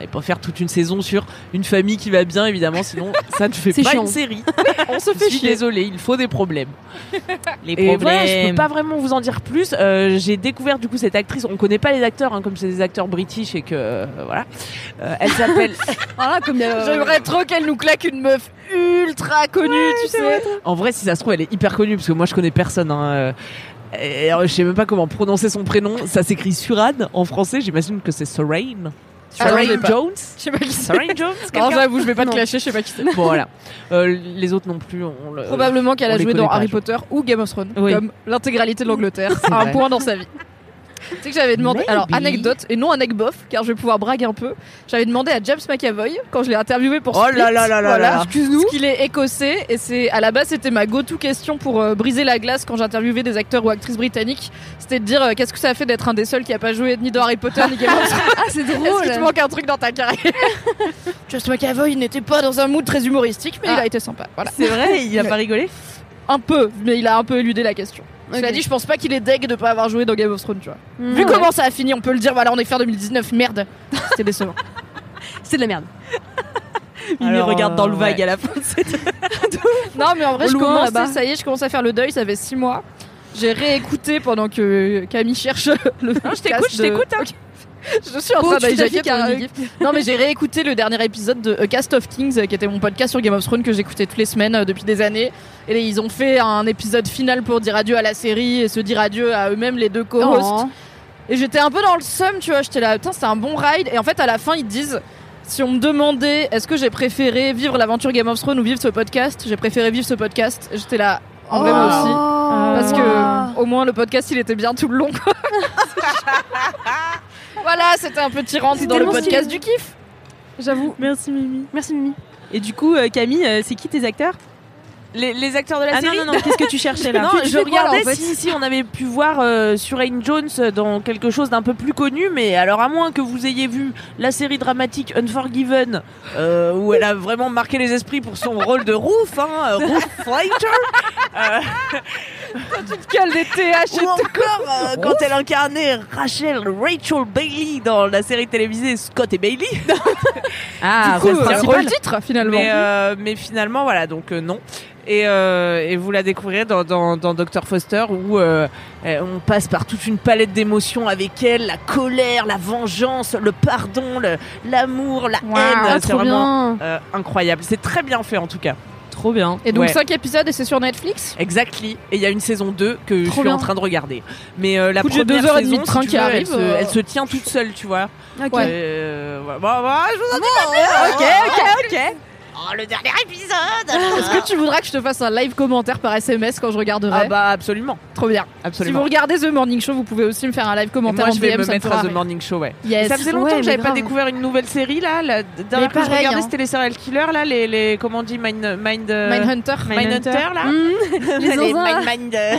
Et pas faire toute une saison sur une famille qui va bien évidemment, sinon ça ne fait pas chiant. une série. (laughs) On se Je fait suis chier. désolée, il faut des problèmes. (laughs) Les Et voilà, je peux pas vraiment vous en dire plus. Euh, j'ai découvert du coup cette actrice. On connaît pas les acteurs, hein, comme c'est des acteurs british et que euh, voilà. Euh, elle s'appelle. Voilà, (laughs) comme il y a- J'aimerais trop qu'elle nous claque une meuf ultra connue, tu sais. en vrai, si ça se trouve, elle est hyper connue parce que moi je connais personne. Hein. Et, euh, je sais même pas comment prononcer son prénom. Ça s'écrit Suran en français. J'imagine que c'est Sorain. Ah pas. Jones. Je sais pas qui c'est. Sorain Jones. Non, j'avoue, je vais pas te Non. clasher, je sais pas qui c'est. Bon voilà. (laughs) Euh, les autres non plus. On le... Probablement qu'elle on a les joué connaît dans pas, Harry je- Potter ou Game of Thrones, Oui. comme l'intégralité de l'Angleterre, à un vrai. point dans sa vie. Tu sais que j'avais demandé, Maybe. alors anecdote et non anecbof, car je vais pouvoir braguer un peu. J'avais demandé à James McAvoy quand je l'ai interviewé pour Oh Split, là là là là voilà, là. excuse-nous, parce qu'il est écossais et c'est à la base c'était ma go-to question pour euh, briser la glace quand j'interviewais des acteurs ou actrices britanniques, c'était de dire euh, qu'est-ce que ça fait d'être un des seuls qui a pas joué ni dans Harry Potter ni Game of (laughs) Thrones. Ah, c'est Est-ce drôle. que tu manques un truc dans ta carrière (laughs) James McAvoy n'était pas dans un mood très humoristique, mais il Ah. a été sympa. Voilà. C'est vrai, il a (laughs) pas rigolé Un peu, mais il a un peu éludé la question. Cela Ok. dit, je pense pas qu'il est deg de pas avoir joué dans Game of Thrones, tu vois. Mm. Vu Ouais. comment ça a fini, on peut le dire, voilà, on est fin 2019, merde. C'était décevant. (laughs) C'est de la merde. (laughs) Il Alors, regarde dans le euh, vague ouais. à la fin de cette. (laughs) non, mais en vrai, Au je loin, commence, ça y est, je commence à faire le deuil, ça fait 6 mois. J'ai réécouté pendant que Camille cherche le. Non, je t'écoute, je t'écoute. hein. (laughs) Je suis en train d'hijacker. Non, mais j'ai réécouté le dernier épisode de A Cast of Kings, qui était mon podcast sur Game of Thrones que j'écoutais toutes les semaines euh, depuis des années. Et ils ont fait un épisode final pour dire adieu à la série et se dire adieu à eux-mêmes, les deux co-hosts. Oh. Et j'étais un peu dans le seum, tu vois. J'étais là, putain, c'était un bon ride. Et en fait, à la fin, ils disent si on me demandait est-ce que j'ai préféré vivre l'aventure Game of Thrones ou vivre ce podcast, j'ai préféré vivre ce podcast. J'étais là, en vrai, moi aussi. Parce que au moins le podcast il était bien tout le long. (laughs) (laughs) voilà, c'était un petit rente C'est dans le podcast stylé. du kiff. J'avoue. Merci Mimi. Merci Mimi. Et du coup, euh, Camille, euh, c'est qui tes acteurs? Les, les acteurs de la Ah non, série. non, non, qu'est-ce que tu cherchais là (laughs) Non, Tu je fais quoi, là, regardais en fait si, si on avait pu voir euh, sur Ayn Jones dans quelque chose d'un peu plus connu, mais alors à moins que vous ayez vu la série dramatique Unforgiven, euh, où elle a vraiment marqué les esprits pour son rôle de Ruth, hein, euh, Ruth (laughs) Fleischer, euh, Quel des TH (laughs) ou encore euh, quand elle incarnait Rachel Rachel Bailey dans la série télévisée Scott et Bailey. Ah, Du coup, rôle titre finalement. Mais, euh, mais finalement, voilà, donc euh, non. Et, euh, et vous la découvrirez dans, dans, dans Dr. Foster où euh, euh, on passe par toute une palette d'émotions avec elle, la colère, la vengeance, le pardon, l'amour, la Wow. haine. Ah, C'est vraiment euh, incroyable. C'est très bien fait en tout cas. Trop bien. Et donc ouais. 5 épisodes et c'est sur Netflix? Exactly. Et il y a une saison 2 que je suis bien. en train de regarder. Mais euh, la Écoute, première deux heures saison, si tu qui veux, arrive, elle, se, euh. elle se tient toute seule, tu vois. Ok. Euh, bon, je vous en dis pas plus. Ok, ok, ok. Oh, le dernier épisode. Est-ce que tu voudras que je te fasse un live commentaire par SMS quand je regarderai Ah bah absolument, Trop bien. Si absolument. vous regardez The Morning Show, vous pouvez aussi me faire un live Et commentaire moi, en je vais DM, me ça mettre à The. Morning Show, ouais. Yes. Ça faisait longtemps Ouais, que j'avais pas grave. découvert une nouvelle série là. La dernière fois que je regardais, hein. c'était les serial killers là, les, les comment on dit, Mind, Mind, euh, Mindhunter. Mindhunter là. (laughs) Mmh, les les. Mind, Mind, euh,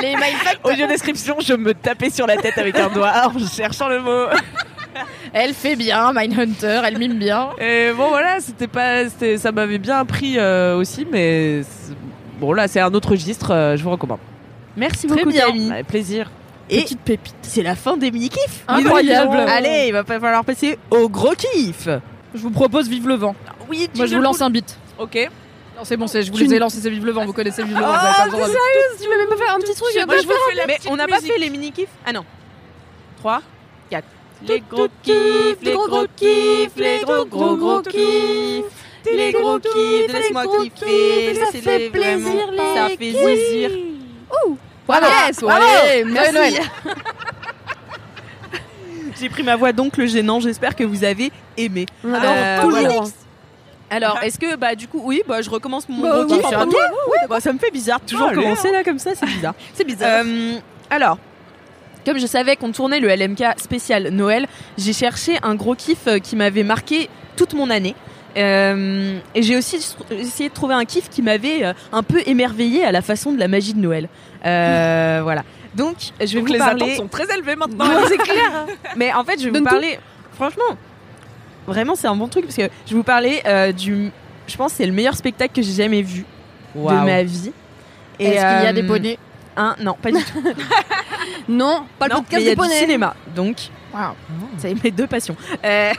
les Mindfuck. Audio description, je me tapais sur la tête avec un doigt en cherchant le mot. (laughs) Elle fait bien, Mindhunter, elle mime bien. Et bon voilà, c'était pas, c'était, ça m'avait bien appris euh, aussi, mais c'est- bon là c'est un autre registre, euh, je vous recommande. Merci Très beaucoup bien. Camille. Avec plaisir. Et Petite pépite. c'est la fin des mini-kifs. Incroyable. Allez, il va pas falloir passer au gros kiff. Je vous propose Vive le vent. Oui, Moi, je vous lance un beat. Ok. Non, c'est bon, c'est, je vous Tu les ai lancés, c'est Vive le vent. Vous connaissez Vive le vent. Ah, vous avez pas besoin de- Tu veux même pas faire un petit truc pas, je vous fais la Mais petite on n'a pas musique. fait les mini-kifs Ah non. 3, 4. Les gros kiffs, les gros kiffs, les gros gros gros kiffs. Les gros kiffs, laisse-moi kiffer, ça fait plaisir, ça fait Bravo. ouais, Joyeux merci. Noël. (laughs) J'ai pris ma voix donc le gênant. J'espère que vous avez aimé. Euh, voilà. Alors, est-ce que, bah, du coup, oui, bah, je recommence mon Bah gros oui, kiff à premier. Bah, ça me fait bizarre de toujours Allez, commencer là comme ça, c'est bizarre. C'est bizarre. Euh, alors, comme je savais qu'on tournait le LMK spécial Noël, j'ai cherché un gros kiff euh, qui m'avait marqué toute mon année. Euh, et j'ai aussi essayé de trouver un kiff qui m'avait euh, un peu émerveillé à la façon de la magie de Noël. Euh, (laughs) voilà. Donc, je vais Donc vous les parler. attentes sont très élevées maintenant. c'est clair. (laughs) Mais en fait, je vais vous parler. Franchement, vraiment, c'est un bon truc parce que je vais vous parler euh, du. Je pense que c'est le meilleur spectacle que j'ai jamais vu de ma vie. Est-ce qu'il y a des poneys? Non, pas du tout. (laughs) Non, pas le Non, mais podcast a des du poneys. cinéma, donc c'est (laughs) mes deux passions. Euh,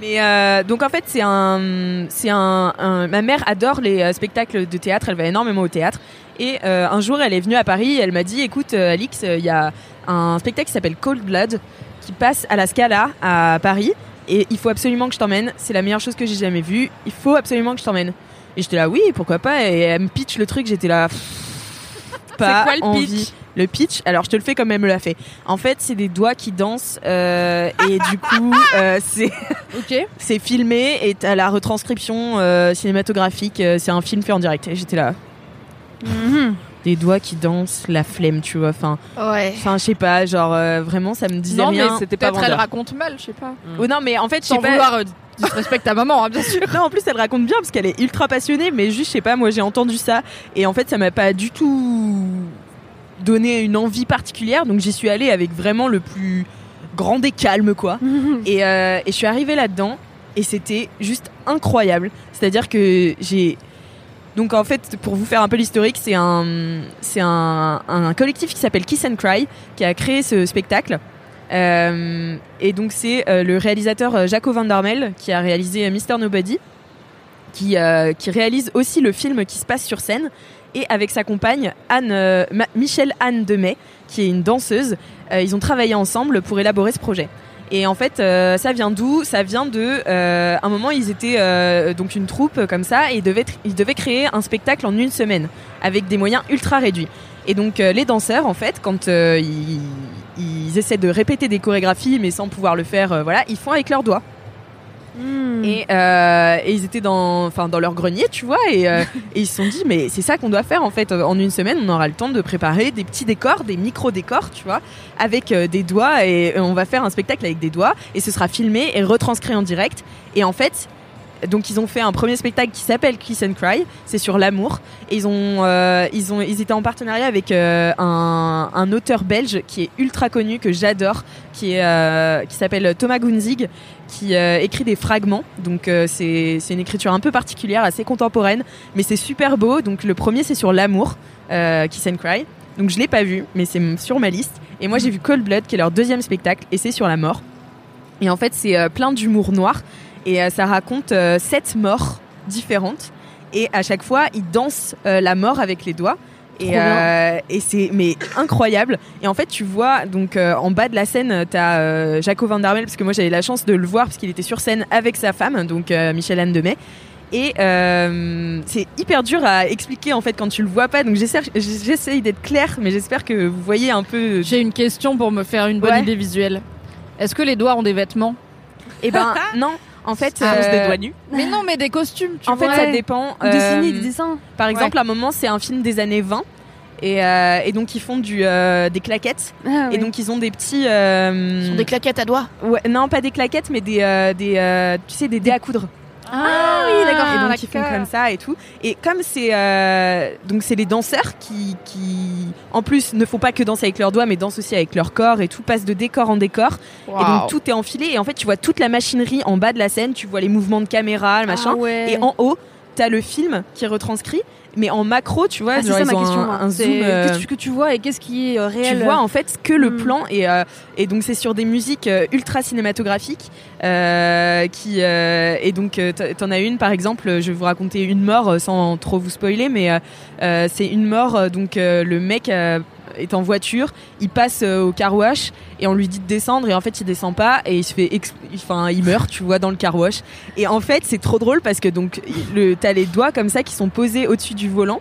mais euh, donc en fait c'est un, c'est un, un- ma mère adore les euh, spectacles de théâtre, elle va énormément au théâtre. Et euh, un jour elle est venue à Paris, elle m'a dit écoute Alix, il y a un spectacle qui s'appelle Cold Blood qui passe à la Scala à Paris et il faut absolument que je t'emmène. C'est la meilleure chose que j'ai jamais vue. Il faut absolument que je t'emmène. Et j'étais là oui pourquoi pas? Et elle me pitch le truc, j'étais là. Pas quoi le pitch? Le pitch, alors je te le fais comme elle me l'a fait. En fait, c'est des doigts qui dansent euh, et du coup, euh, c'est (laughs) Ok. c'est filmé et t'as la retranscription euh, cinématographique. c'est un film fait en direct. Et j'étais là, Mhm. Des doigts qui dansent, la flemme, tu vois. Enfin, Ouais. enfin, je sais pas, genre euh, vraiment, ça me disait Non, mais rien. c'était pas Peut-être elle vendeur. raconte mal, je sais pas. Oh, non, mais en fait, je sais Sans pas. vouloir euh, disrespect ta maman, hein, bien sûr. Non, en plus, elle raconte bien parce qu'elle est ultra passionnée, mais juste, je sais pas, moi j'ai entendu ça et en fait, ça m'a pas du tout donné une envie particulière, donc j'y suis allée avec vraiment le plus grand des calmes, quoi. (laughs) Et, euh, et je suis arrivée là-dedans et c'était juste incroyable. C'est-à-dire que j'ai. Donc en fait, pour vous faire un peu l'historique, c'est un, collectif qui s'appelle Kiss and Cry qui a créé ce spectacle. Euh, et donc c'est euh, le réalisateur euh, Jaco Van Darmel qui a réalisé Mister Nobody, qui, réalise aussi le film qui se passe sur scène, et avec sa compagne Anne, Michelle Anne Demet, qui est une danseuse. Ils ont travaillé ensemble pour élaborer ce projet. Et en fait, euh, ça vient d'où? Ça vient de. euh, un moment, ils étaient euh, donc une troupe comme ça, et ils devaient, créer un spectacle en une semaine avec des moyens ultra réduits. Et donc les danseurs, en fait, quand ils, ils essaient de répéter des chorégraphies, mais sans pouvoir le faire, voilà, ils font avec leurs doigts. Et, euh, et ils étaient dans, enfin, dans leur grenier, tu vois, et, euh, et ils se sont dit, mais c'est ça qu'on doit faire en fait. En une semaine, on aura le temps de préparer des petits décors, des micro-décors, tu vois, avec euh, des doigts, et on va faire un spectacle avec des doigts, et ce sera filmé et retranscrit en direct. Et en fait, donc ils ont fait un premier spectacle qui s'appelle Kiss and Cry, c'est sur l'amour. Et ils ont, euh, ils ont, ils étaient en partenariat avec euh, un, un auteur belge qui est ultra connu que j'adore, qui est, euh, qui s'appelle Thomas Gunzig, qui euh, écrit des fragments. Donc euh, c'est, une écriture un peu particulière, assez contemporaine, mais c'est super beau. Donc le premier c'est sur l'amour, euh, Kiss and Cry. Donc je l'ai pas vu, mais c'est sur ma liste. Et moi j'ai vu Cold Blood, qui est leur deuxième spectacle, et c'est sur la mort. Et en fait c'est euh, plein d'humour noir, et ça raconte sept morts différentes. Et à chaque fois, ils dansent la mort avec les doigts. Et, euh, et c'est mais incroyable. Et en fait, tu vois donc euh, en bas de la scène, t'as euh, Jaco Van Darmel parce que moi j'avais la chance de le voir parce qu'il était sur scène avec sa femme, donc euh, Michel Anne Demet. Et c'est hyper dur à expliquer en fait quand tu le vois pas. Donc j'essaye d'être claire, mais j'espère que vous voyez un peu. J'ai une question pour me faire une bonne Ouais. idée visuelle. Est-ce que les doigts ont des vêtements? Et ben (laughs) non. En fait, des euh, doigts nus. Mais non, mais des costumes, tu en fait, ça dépend. Ou dessiner euh, des dessins. Par exemple, à un moment, c'est un film des années 20. Et, euh, et donc, ils font du, euh, des claquettes. Ah, Et donc, ils ont des petits. euh, Ce sont des claquettes à doigts. ouais, non, pas des claquettes, mais des, euh, des euh, tu sais, des dés à coudre. Ah, oui, d'accord. Et donc, ils font comme ça et tout. Et comme c'est. euh, donc, c'est les danseurs qui, qui, en plus, ne font pas que danser avec leurs doigts, mais dansent aussi avec leur corps et tout, passe de décor en décor. Et donc, tout est enfilé. Et en fait, tu vois toute la machinerie en bas de la scène. Tu vois les mouvements de caméra, le machin. Ah ouais. Et en haut, t'as le film qui retranscrit, mais en macro, tu vois, Ah, c'est ça ma question. un, un C'est zoom. euh, Qu'est-ce que tu vois et qu'est-ce qui est euh, tu réel vois en fait que le Mm. plan et, euh, et donc c'est sur des musiques ultra cinématographiques euh, qui et donc t'en as une par exemple je vais vous raconter une mort sans trop vous spoiler mais c'est une mort donc le mec est en voiture il passe euh, au car wash et on lui dit de descendre et en fait il descend pas et il se fait enfin il meurt tu vois dans le car wash et en fait c'est trop drôle parce que donc le t'as les doigts comme ça qui sont posés au-dessus du volant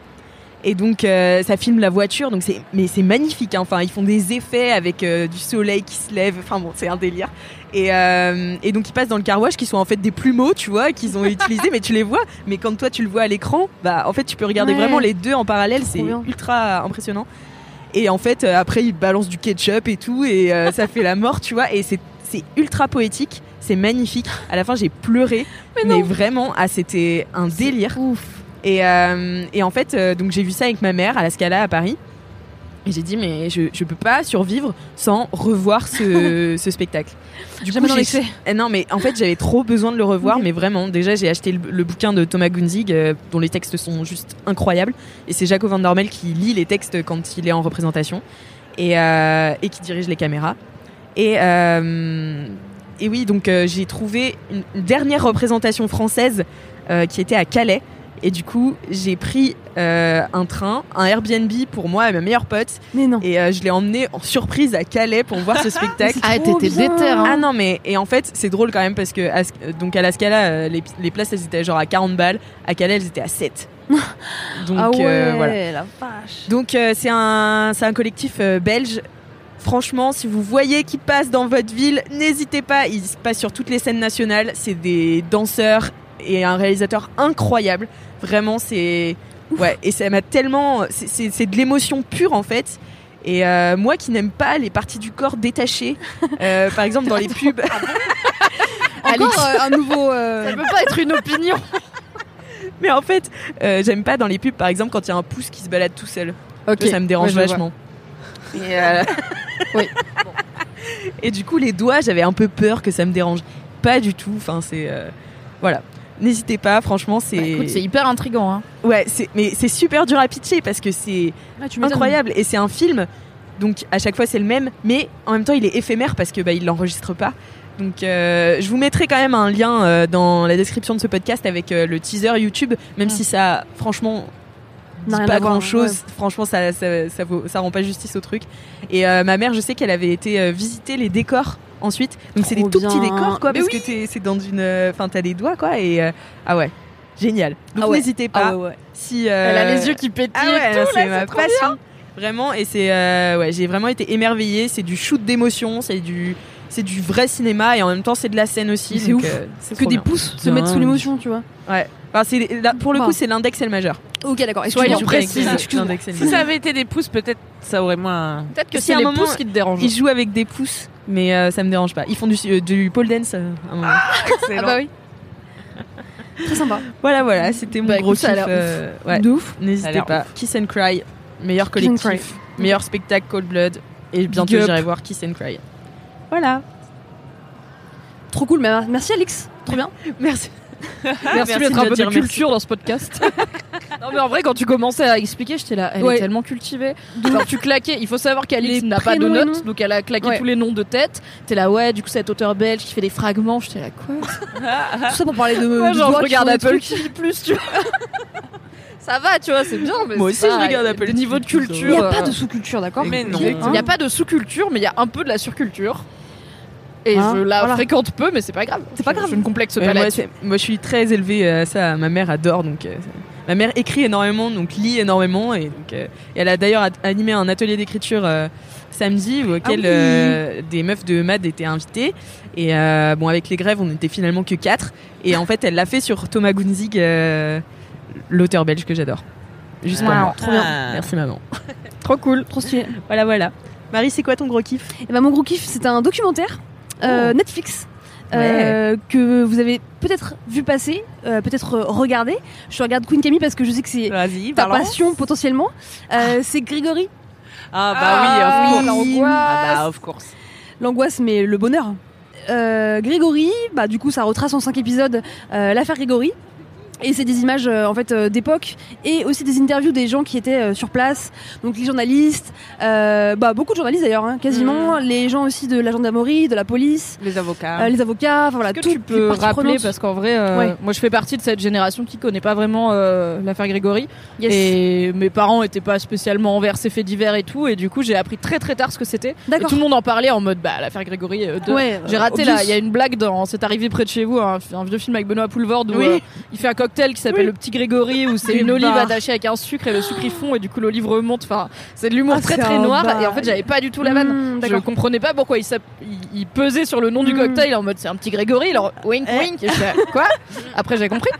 Et donc euh, ça filme la voiture, donc c'est mais c'est magnifique. hein. Enfin ils font des effets avec euh, du soleil qui se lève. Enfin bon c'est un délire. Et, euh, et donc ils passent dans le car wash qui sont en fait des plumeaux, tu vois, qu'ils ont utilisés, mais tu les vois. Mais quand toi tu le vois à l'écran, bah en fait tu peux regarder Ouais. vraiment les deux en parallèle. C'est ultra impressionnant. Et en fait euh, après ils balancent du ketchup et tout et euh, ça fait la mort, tu vois. Et c'est c'est ultra poétique, c'est magnifique. À la fin j'ai pleuré, mais, vraiment ah c'était un délire. Ouf. Et, euh, et en fait, donc j'ai vu ça avec ma mère à la Scala à Paris. Et j'ai dit, mais je, je peux pas survivre sans revoir ce, (laughs) ce spectacle. Du dans j'ai-. Eh non, mais en fait, j'avais trop besoin de le revoir, mais vraiment. Déjà, j'ai acheté le, le bouquin de Thomas Gunzig, euh, dont les textes sont juste incroyables. Et c'est Jaco Van Dormel qui lit les textes quand il est en représentation et, euh, et qui dirige les caméras. Et, euh, et oui, donc j'ai trouvé une, dernière représentation française qui était à Calais. Et du coup, j'ai pris euh, un train, un Airbnb pour moi et ma meilleure pote. Mais non. Et euh, je l'ai emmené en surprise à Calais pour voir ce (laughs) spectacle. Ah, t'étais déter, hein. Ah non mais et en fait c'est drôle quand même parce que à, donc à la Scala euh, les, les places elles étaient genre à 40 balles à Calais elles étaient à 7 (laughs) donc ah ouais, euh, voilà la vache. donc euh, c'est un c'est un collectif euh, belge franchement si vous voyez qui passe dans votre ville n'hésitez pas ils se passent sur toutes les scènes nationales c'est des danseurs et un réalisateur incroyable vraiment c'est ouais et ça m'a tellement c'est- de l'émotion pure en fait et euh, moi qui n'aime pas les parties du corps détachées, euh, par exemple dans les pubs, (laughs) Encore euh, un nouveau. euh, Ça peut pas être une opinion. (laughs) mais en fait, euh, j'aime pas dans les pubs, par exemple quand il y a un pouce qui se balade tout seul. Ok. Ça, ça me dérange Ouais, vachement. Et, euh, (laughs) Oui. Et du coup, les doigts, j'avais un peu peur que ça me dérange. Pas du tout. Enfin, c'est euh, voilà. N'hésitez pas, franchement, c'est Bah, écoute, c'est hyper intriguant. Hein. ouais, c'est mais c'est super dur à pitcher parce que c'est ah, incroyable et c'est un film. Donc à chaque fois c'est le même, mais en même temps il est éphémère parce que bah il l'enregistre pas. Donc euh, je vous mettrai quand même un lien euh, dans la description de ce podcast avec euh, le teaser YouTube, même si ça franchement dit pas grand chose. ouais. Franchement ça ça, ça, vaut- ça rend pas justice au truc. Et euh, ma mère je sais qu'elle avait été euh, visiter les décors ensuite. Donc c'est des tout petits décors quoi Mais parce que t'es- c'est dans une, euh, enfin t'as les doigts quoi et euh, ah ouais génial. Donc Ah ouais. n'hésitez pas Ah ouais, ouais. si euh, Elle a les yeux qui pétillent ah c'est ma trop bien. passion. Vraiment, et c'est euh, ouais, j'ai vraiment été émerveillée. C'est du shoot d'émotion, c'est du c'est du vrai cinéma et en même temps c'est de la scène aussi. C'est ouf. euh, c'est Que des bien. pouces se mettent sous l'émotion, tu vois. Ouais. Enfin, c'est là, pour le coup c'est l'index et le majeur. Ok, d'accord. Soyons excuse-moi. précises. Excuse-moi. L'index et le Si ça majeur. avait été des pouces, peut-être ça aurait moins. Peut-être que Si, c'est à un les moment, pouces qui te dérangent. Ils jouent avec des pouces, mais euh, ça me dérange pas. Ils font du, euh, du pole dance. euh, à un moment. (laughs) Ah bah oui. Très sympa. Voilà, voilà, c'était mon Bah, gros écoute, ça a kiff. l'air euh, ouais. De ouf. Ça a N'hésitez l'air pas. Kiss and Cry, meilleur Kiss and collectif, meilleur spectacle Cold Blood, et bientôt up. j'irai voir Kiss and Cry. Voilà. Trop cool. mais Merci, Alix. Trop bien. (laughs) Merci. Merci, d'être un peu de culture dans ce podcast. (laughs) non mais en vrai quand tu commençais à expliquer j'étais là elle Ouais. est tellement cultivée genre tu claquais il faut savoir qu'Alix n'a pas de notes donc elle a claqué Ouais. tous les noms de tête t'es là ouais du coup cet auteur belge qui fait des fragments j'étais là quoi (laughs) Tout ça pour parler de. Ouais, genre je qui regarde Apple. TV plus tu vois ça va tu vois c'est bien mais Moi aussi, je regarde Apple des niveaux de TV+, Il culture n'y a pas de sous-culture, d'accord Mais non. il n'y a pas de sous-culture mais il y a un peu de la surculture et Hein, je la voilà. fréquente peu mais c'est pas grave C'est pas Je- grave. je ne complexe pas moi, moi, je suis très élevée à ça. Ma mère adore, donc euh, ma mère écrit énormément, donc lit énormément, et donc euh, et elle a d'ailleurs animé un atelier d'écriture euh, samedi auquel Ah oui. euh, des meufs de Mad étaient invitées. Et euh, bon, avec les grèves, on était finalement que quatre. Et en fait, elle l'a fait sur Thomas Gunzig, euh, l'auteur belge que j'adore. Juste pour Wow. moi. Trop bien. Merci maman. trop cool Trop stylé. Voilà, voilà. Marie, c'est quoi ton gros kiff? Et ben mon gros kiff, c'est un documentaire euh, Netflix. Ouais. euh, que vous avez peut-être vu passer, euh, peut-être regardé. Je regarde Queen Camille parce que je sais que c'est ta passion potentiellement. Euh, C'est Grégory, Ah bah Ah, oui, of course. oui. Ah bah of course. l'angoisse mais le bonheur. Grégory, bah du coup ça retrace en cinq épisodes l'affaire Grégory. Et c'est des images euh, en fait euh, d'époque et aussi des interviews des gens qui étaient euh, sur place, donc les journalistes, bah beaucoup de journalistes d'ailleurs, hein, quasiment, les gens aussi de la gendarmerie, de la police, Les avocats. les avocats, voilà, Est-ce que tu peux rappeler prenantes. parce qu'en vrai, Ouais. moi je fais partie de cette génération qui connaît pas vraiment l'affaire Grégory Yes. et mes parents étaient pas spécialement envers ces faits divers et tout et du coup j'ai appris très très tard ce que c'était. Et tout le monde en parlait en mode bah l'affaire Grégory. de- Ouais, J'ai raté là, il y a une blague dans C'est arrivé près de chez vous, un, un vieux film avec Benoît Poulvord où Oui. il fait comme cocktail qui s'appelle le petit Grégory où c'est une olive attachée avec un sucre et le sucre il fond et du coup l'olive remonte. Enfin, c'est de l'humour Ah, très très noir et en fait j'avais pas du tout la vanne. Mmh, Je comprenais pas pourquoi il, il, il pesait sur le nom du Mm. cocktail en mode c'est un petit Grégory, alors wink Eh. wink. Je (laughs) quoi? Après j'ai compris.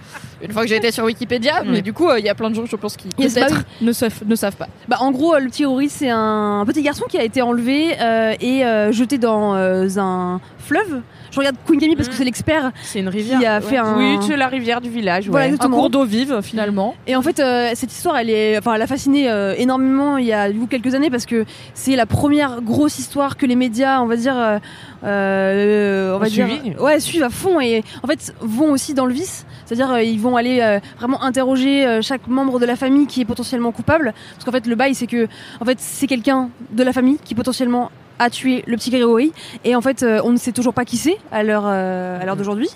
Une fois que j'ai été sur Wikipédia, mais du coup euh, il y a plein de gens je pense qui Yes, peut-être bah ne, savent, ne savent pas. Bah, en gros, euh, le petit Rory, c'est un petit garçon qui a été enlevé euh, et euh, jeté dans euh, un fleuve. Je regarde Queen Camille parce que c'est l'expert C'est une rivière. qui a fait un. Oui, c'est la rivière du village. Voilà, ouais. Un exactement. cours d'eau vive finalement. Et en fait, euh, cette histoire, elle est, enfin, elle a fasciné euh, énormément il y a du coup, quelques années parce que c'est la première grosse histoire que les médias, on va dire, euh, euh, on va dire, suivi. ouais, suivent à fond et en fait vont aussi dans le vice. C'est-à-dire, euh, ils vont aller euh, vraiment interroger euh, chaque membre de la famille qui est potentiellement coupable. Parce qu'en fait, le bail, c'est que, en fait, c'est quelqu'un de la famille qui potentiellement a tué le petit Grégory. Et en fait, euh, on ne sait toujours pas qui c'est à l'heure, euh, à l'heure d'aujourd'hui.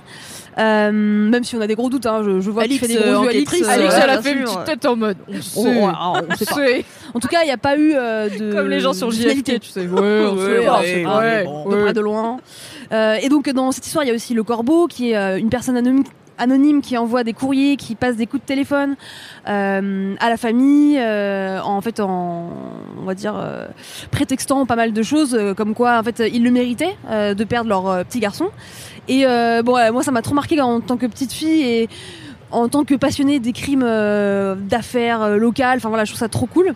Euh, même si on a des gros doutes, hein, je, je vois que tu Alix, fais des gros yeux, Alix. ouais, elle a fait une petite tête en mode on sait, ouais, on sait pas. En tout cas, il n'y a pas eu de. Comme les gens sur JFK, tu sais. Ouais, (laughs) on sait ouais, pas, on sait c'est pas, pas, mais ouais, bon, ouais. de près de loin. Et donc dans cette histoire, il y a aussi le corbeau qui est une personne anonyme, anonyme qui envoie des courriers, qui passe des coups de téléphone euh, à la famille, euh, en fait en on va dire euh, prétextant pas mal de choses, comme quoi en fait ils le méritaient de perdre leur petit garçon. Et bon, moi ça m'a trop marqué en tant que petite fille et en tant que passionnée des crimes d'affaires locales. Enfin voilà, je trouve ça trop cool.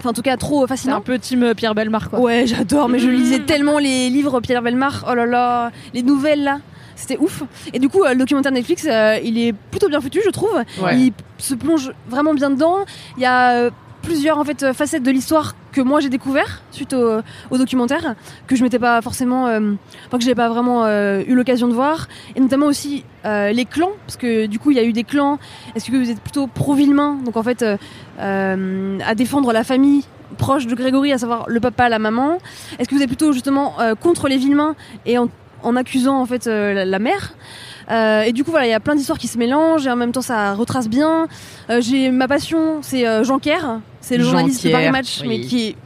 Enfin en tout cas trop fascinant. un peu team Pierre Belmar quoi. Ouais, j'adore, mais je (laughs) lisais tellement les livres Pierre Belmar. Oh là là, les nouvelles là. C'était ouf. Et du coup, euh, le documentaire Netflix, euh, il est plutôt bien foutu, je trouve. Ouais. Il se plonge vraiment bien dedans. Il y a euh, plusieurs en fait facettes de l'histoire que moi j'ai découvert suite au, au documentaire que je m'étais pas forcément, euh, enfin que j'avais pas vraiment euh, eu l'occasion de voir. Et notamment aussi euh, les clans, parce que du coup il y a eu des clans. Est-ce que vous êtes plutôt pro Villemain, donc en fait à défendre la famille proche de Grégory, à savoir le papa, la maman Est-ce que vous êtes plutôt justement contre les Villemains et en, en accusant en fait euh, la, la mère Euh, et du coup voilà, il y a plein d'histoires qui se mélangent et en même temps ça retrace bien. Euh, j'ai ma passion, c'est euh, Jean Kerr, c'est le Jean journaliste de Kerr, Paris Match, oui. mais qui est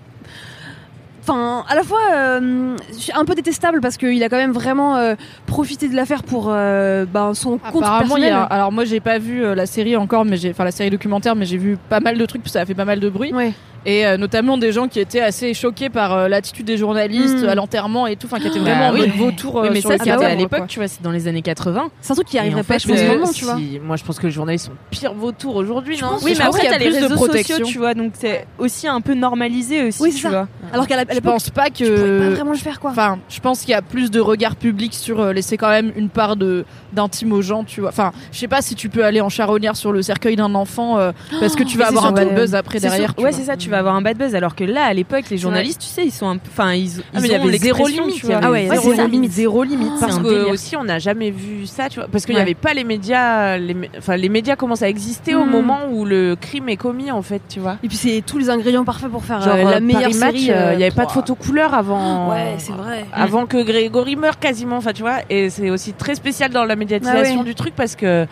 Enfin, à la fois euh, un peu détestable parce qu'il a quand même vraiment euh, profité de l'affaire pour euh, ben, son compte Apparemment, il y personnel. a, alors moi j'ai pas vu euh, la série encore, mais j'ai, enfin la série documentaire, mais j'ai vu pas mal de trucs, puis ça a fait pas mal de bruit, Ouais. et euh, notamment des gens qui étaient assez choqués par euh, l'attitude des journalistes Mm. à l'enterrement et tout, enfin qui étaient Bah vraiment en oui. vautour. Oui, mais sur ça, c'était à l'époque, tu vois, c'est dans les années 80. C'est un truc qui arriverait en pas, fait, je pense, euh, maintenant, tu vois. si- Moi, je pense que les journalistes sont pire vautours aujourd'hui, non Oui, mais après, après, il y a t'as les plus de réseaux protection. sociaux, tu vois, donc c'est aussi un peu normalisé aussi, Oui, c'est tu ça. vois. Alors qu'à la- Je pense pas tu pouvais pas que. vraiment le faire, quoi. Enfin, je pense qu'il y a plus de regard public sur euh, laisser quand même une part de d'intime aux gens, tu vois. Enfin, je sais pas si tu peux aller en charognard sur le cercueil d'un enfant euh, parce que tu vas avoir un bad buzz après derrière. ouais, c'est ça, tu vas avoir un bad buzz. Alors que là, à l'époque, les journalistes, tu sais, ils sont un peu. Enfin, ils, ils Ah, mais il y ont avait zéro limite, Ah ouais, Ouais, zéro limite. Zéro limite, Parce que aussi on n'a jamais vu ça, tu vois, parce qu'il n'y avait pas les médias, enfin les médias commencent à exister au Mm. moment où le crime est commis en fait, tu vois. Et puis c'est tous les ingrédients parfaits pour faire euh, la meilleure série. il n'y avait pas de pouah. photos couleur avant. Ouais, c'est vrai. Avant que Grégory meure quasiment, enfin tu vois, et c'est aussi très spécial dans la médiatisation Ah ouais. du truc parce que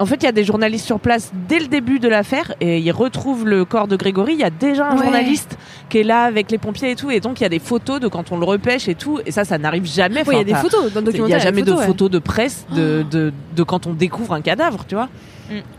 en fait, il y a des journalistes sur place dès le début de l'affaire et ils retrouvent le corps de Grégory. Il y a déjà un Ouais. journaliste qui est là avec les pompiers et tout, et donc il y a des photos de quand on le repêche et tout. Et ça, ça n'arrive jamais. Ouais, il y a des photos dans le Il n'y a jamais de ouais. photos de presse de, de, de quand on découvre un cadavre, tu vois.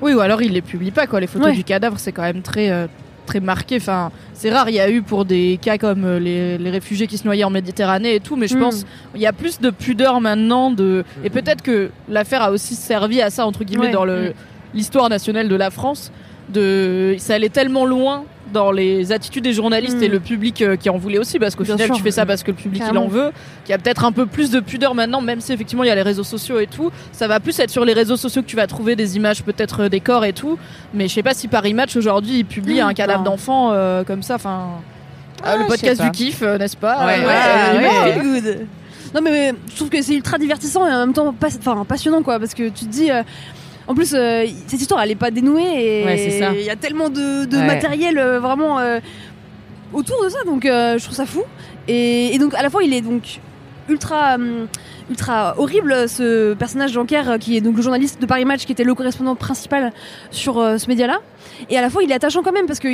Oui, ou alors il les publie pas quoi. Les photos Ouais. du cadavre, c'est quand même très euh, très marqué. Enfin, c'est rare. Il y a eu pour des cas comme euh, les, les réfugiés qui se noyaient en Méditerranée et tout, mais je Mm. pense il y a plus de pudeur maintenant. De et peut-être que l'affaire a aussi servi à ça entre guillemets Ouais. dans le l'histoire nationale de la France. De ça allait tellement loin dans les attitudes des journalistes et le public euh, qui en voulait aussi parce qu'au final sûr. tu fais ça parce que le public il en veut qu'il y a peut-être un peu plus de pudeur maintenant même si effectivement il y a les réseaux sociaux et tout. Ça va plus être sur les réseaux sociaux que tu vas trouver des images peut-être euh, des corps et tout. Mais je sais pas si Paris Match aujourd'hui il publie un cadavre d'enfant euh, comme ça enfin ah, le podcast du kiff euh, n'est-ce pas? Ouais, ouais, ouais. good. Non mais, mais je trouve que c'est ultra divertissant et en même temps pas, passionnant quoi parce que tu te dis en plus euh, cette histoire elle est pas dénouée et Ouais, c'est ça. il y a tellement de, de Ouais. matériel euh, vraiment euh, autour de ça donc je trouve ça fou et, et donc à la fois il est donc ultra hum, ultra horrible ce personnage Jean-Kerr euh, qui est donc le journaliste de Paris Match qui était le correspondant principal sur euh, ce média-là et à la fois il est attachant quand même parce qu'il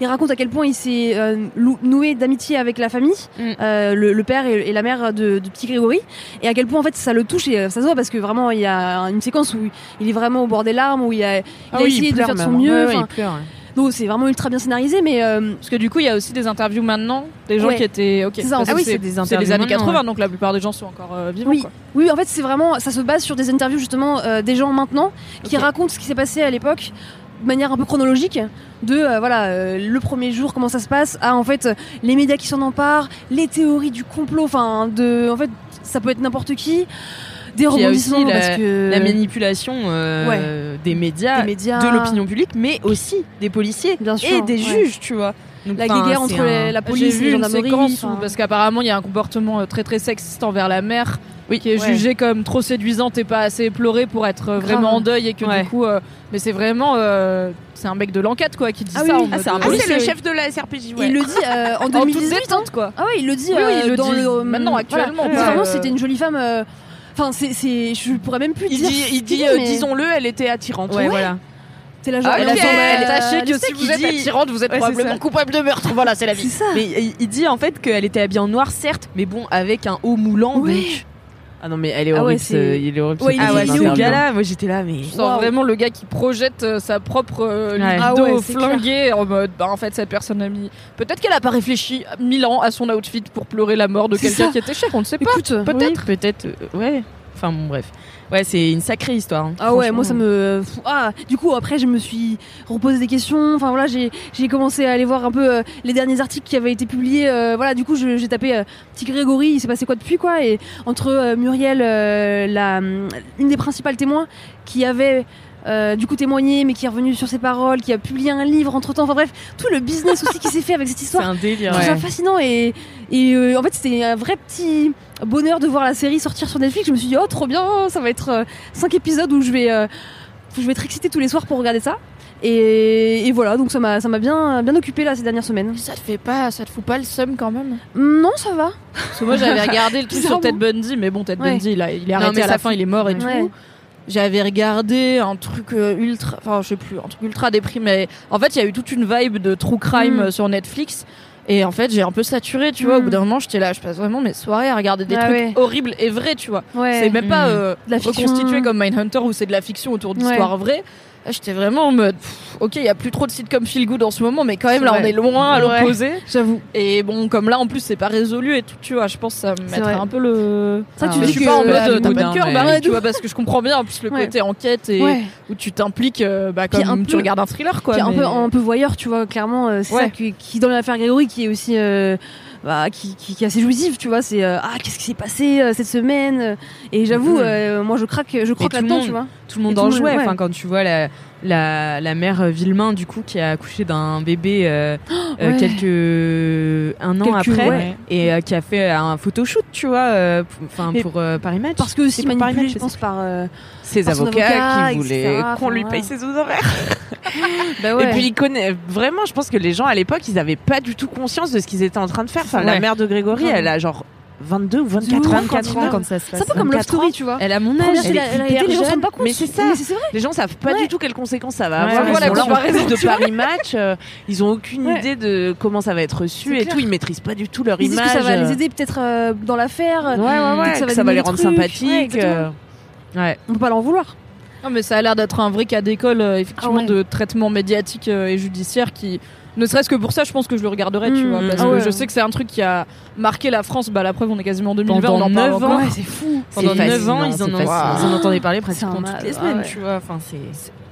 il raconte à quel point il s'est euh, noué d'amitié avec la famille Mm. euh, le, le père et, et la mère de, de petit Grégory et à quel point en fait ça le touche et euh, ça se voit parce que vraiment il y a une séquence où il est vraiment au bord des larmes où il a, il Ah a oui, essayé il de faire de son même. mieux Ouais, il pleure, ouais. Donc c'est vraiment ultra bien scénarisé mais euh, Parce que du coup, il y a aussi des interviews maintenant, des gens Ouais. qui étaient. Ok. C'est ça, en parce fait. que Ah oui, c'est des c'est interviews années maintenant, 80, donc la plupart des gens sont encore euh, vivants. Oui. quoi. Oui, en fait, c'est vraiment, ça se base sur des interviews justement euh, des gens maintenant qui Ok. racontent ce qui s'est passé à l'époque de manière un peu chronologique de euh, voilà euh, le premier jour comment ça se passe à en fait euh, les médias qui s'en emparent les théories du complot enfin de en fait ça peut être n'importe qui des rebondissements aussi la- parce que La manipulation euh, des médias, des médias de l'opinion publique, mais aussi des policiers Bien sûr, et des ouais. juges, tu vois. Donc, la guerre entre un- les- la police et gendarmeries séquence où, parce qu'apparemment il y a un comportement euh, très très sexiste envers la mère, Oui, qui est ouais. jugée comme trop séduisante et pas assez éplorée pour être euh, vraiment en deuil et que Ouais. du coup, euh, mais c'est vraiment, euh, c'est un mec de l'enquête quoi qui dit Ah ça. oui. Ah, c'est un Ah, le chef de la SRPJ, ouais. il le (laughs) dit euh, en en toute 2018 hein. détente quoi. Ah ouais, il le dit Oui, oui, euh, il le dans dit le maintenant, voilà. actuellement, vraiment euh, c'était une jolie femme euh, Enfin, c'est, je pourrais même plus Il dire. dit, il dit, euh, mais disons-le, elle était attirante. Ouais, voilà. C'est la genre. Ah, elle sachez que si vous êtes dit- attirante, vous êtes Ouais, probablement coupable de meurtre. Voilà, c'est la C'est vie. ça. Mais il, il dit en fait qu'elle était habillée en noir, certes, mais bon, avec un haut moulant. Ouais. donc- Ah non, mais elle est Ah ouais, horrible. c'est- ce- il est horrible. Ouais, ce il est- Ah ouais, il personnage. est ce horrible. gars-là, moi j'étais là, mais. Je sens Waouh. vraiment le gars qui projette euh, sa propre euh, Ouais. Ah ouais, c'est flinguée en mode bah en fait cette personne a mis peut-être qu'elle a pas réfléchi mille ans à son outfit pour pleurer la mort de C'est quelqu'un qui était cher on ne sait pas Écoute, oui. Peut-être, peut-être, euh, ouais. Enfin bon, bref. Ouais, c'est une sacrée histoire. hein, Ah ouais, moi ça me. Ah, du coup après je me suis reposé des questions. Enfin voilà, j'ai j'ai commencé à aller voir un peu euh, les derniers articles qui avaient été publiés. euh, voilà, du coup j'ai tapé euh, petit Grégory, il s'est passé quoi depuis quoi? Et entre euh, Muriel, euh, la une des principales témoins qui avait euh, du coup témoigné, mais qui est revenue sur ses paroles, qui a publié un livre entre temps. Enfin bref, tout le business aussi qui s'est fait avec cette (laughs) C'est histoire. un délire. Je trouve ouais. ça fascinant et, et euh, en fait c'était un vrai petit bonheur de voir la série sortir sur Netflix. Je me suis dit oh trop bien, ça va être 5 épisodes où je vais euh, je vais être excitée tous les soirs pour regarder ça. Et, et voilà, donc ça m'a ça m'a bien bien occupé là ces dernières semaines. ça te fait pas ça te fout pas le seum quand même? Non, ça va. parce que moi j'avais regardé le truc sur. Ted Bundy mais bon Ted Ouais. Bundy il, a- il est Non, arrêté à la fin il est mort et Ouais. tout j'avais regardé un truc euh, ultra enfin je sais plus un truc ultra déprimé en fait il y a eu toute une vibe de true crime Mm. euh, sur Netflix et en fait j'ai un peu saturé tu vois au Mm. bout d'un moment j'étais là je passe vraiment mes soirées à regarder des Ah trucs ouais. horribles et vrais tu vois Ouais. c'est même pas Mm. euh, De la fiction. reconstitué comme Mindhunter où c'est de la fiction autour d'histoires vraies. Là, J'étais vraiment en mode, pff, ok, il y a plus trop de sites comme Feel Good en ce moment, mais quand même là, on est loin à Ouais. l'opposé. J'avoue. Et bon, comme là, en plus, c'est pas résolu et tout, tu vois, je pense que ça me mettrait un peu le. Ça, tu dis je suis pas en mode, bah, t'as pas de cœur, Ouais, tu vois, parce que je comprends bien en plus le Ouais. côté enquête et Ouais. où tu t'impliques, euh, bah, comme un tu peu- regardes un thriller, quoi. Puis un peu un peu voyeur, tu vois, clairement, euh, c'est ça qui, qui dans l'affaire Grégory qui est aussi euh, bah, qui, qui, qui est assez jouissif, tu vois, c'est euh, ah qu'est-ce qui s'est passé euh, cette semaine euh, et j'avoue Mhm. euh, moi je craque je le là-dedans, tu vois. Tout le monde Et en jouait. ouais. Enfin, quand tu vois la, la, la mère euh, Villemain, du coup, qui a accouché d'un bébé euh, (gasps) euh, ouais. quelques un an Quelques- après ouais. et euh, qui a fait un photoshoot, tu vois, enfin pour euh, Paris Match. Parce que aussi C'est pour Paris manipulé, Match, je pense par euh, Ses Par avocats avocat, qui voulaient qu'on lui paye ses honoraires. (laughs) bah ouais. Et puis il connaît vraiment, je pense que les gens à l'époque, ils avaient pas du tout conscience de ce qu'ils étaient en train de faire. Enfin, la mère de Grégory, elle a genre 22 ou 24 ouf, ans. 24 ans quand ça se c'est passe. un peu comme Love 24 Story, tu vois. Elle a mon âge. c'est elle hyper réalité, les gens se pas compte. mais c'est ça. C'est. Les gens savent pas du tout quelles conséquences ça va avoir. Ils sont là en comparaison, plus de. Paris Match, euh, ils ont aucune idée de comment ça va être reçu C'est et tout. Ils maîtrisent pas du tout leur image. que ça va les aider peut-être dans l'affaire. Ouais, ouais, peut-être ouais, que ça va les rendre sympathiques. euh, Ouais. On peut pas leur vouloir. Non, mais ça a l'air d'être un vrai cas d'école, euh, effectivement, Ah ouais. de traitement médiatique euh, et judiciaire qui. Ne serait-ce que pour ça, je pense que je le regarderai, tu Mmh. vois. Parce Ah que je sais que c'est un truc qui a marqué la France. Bah, la preuve, on est quasiment en 2020, on Pendant en parle 9 encore. ans. Ouais, c'est fou. Pendant C'est 9 ans, fascinant, ils en, fascinant. ils en entendaient parler un toutes mal, les semaines, ouais. tu vois. Enfin, c'est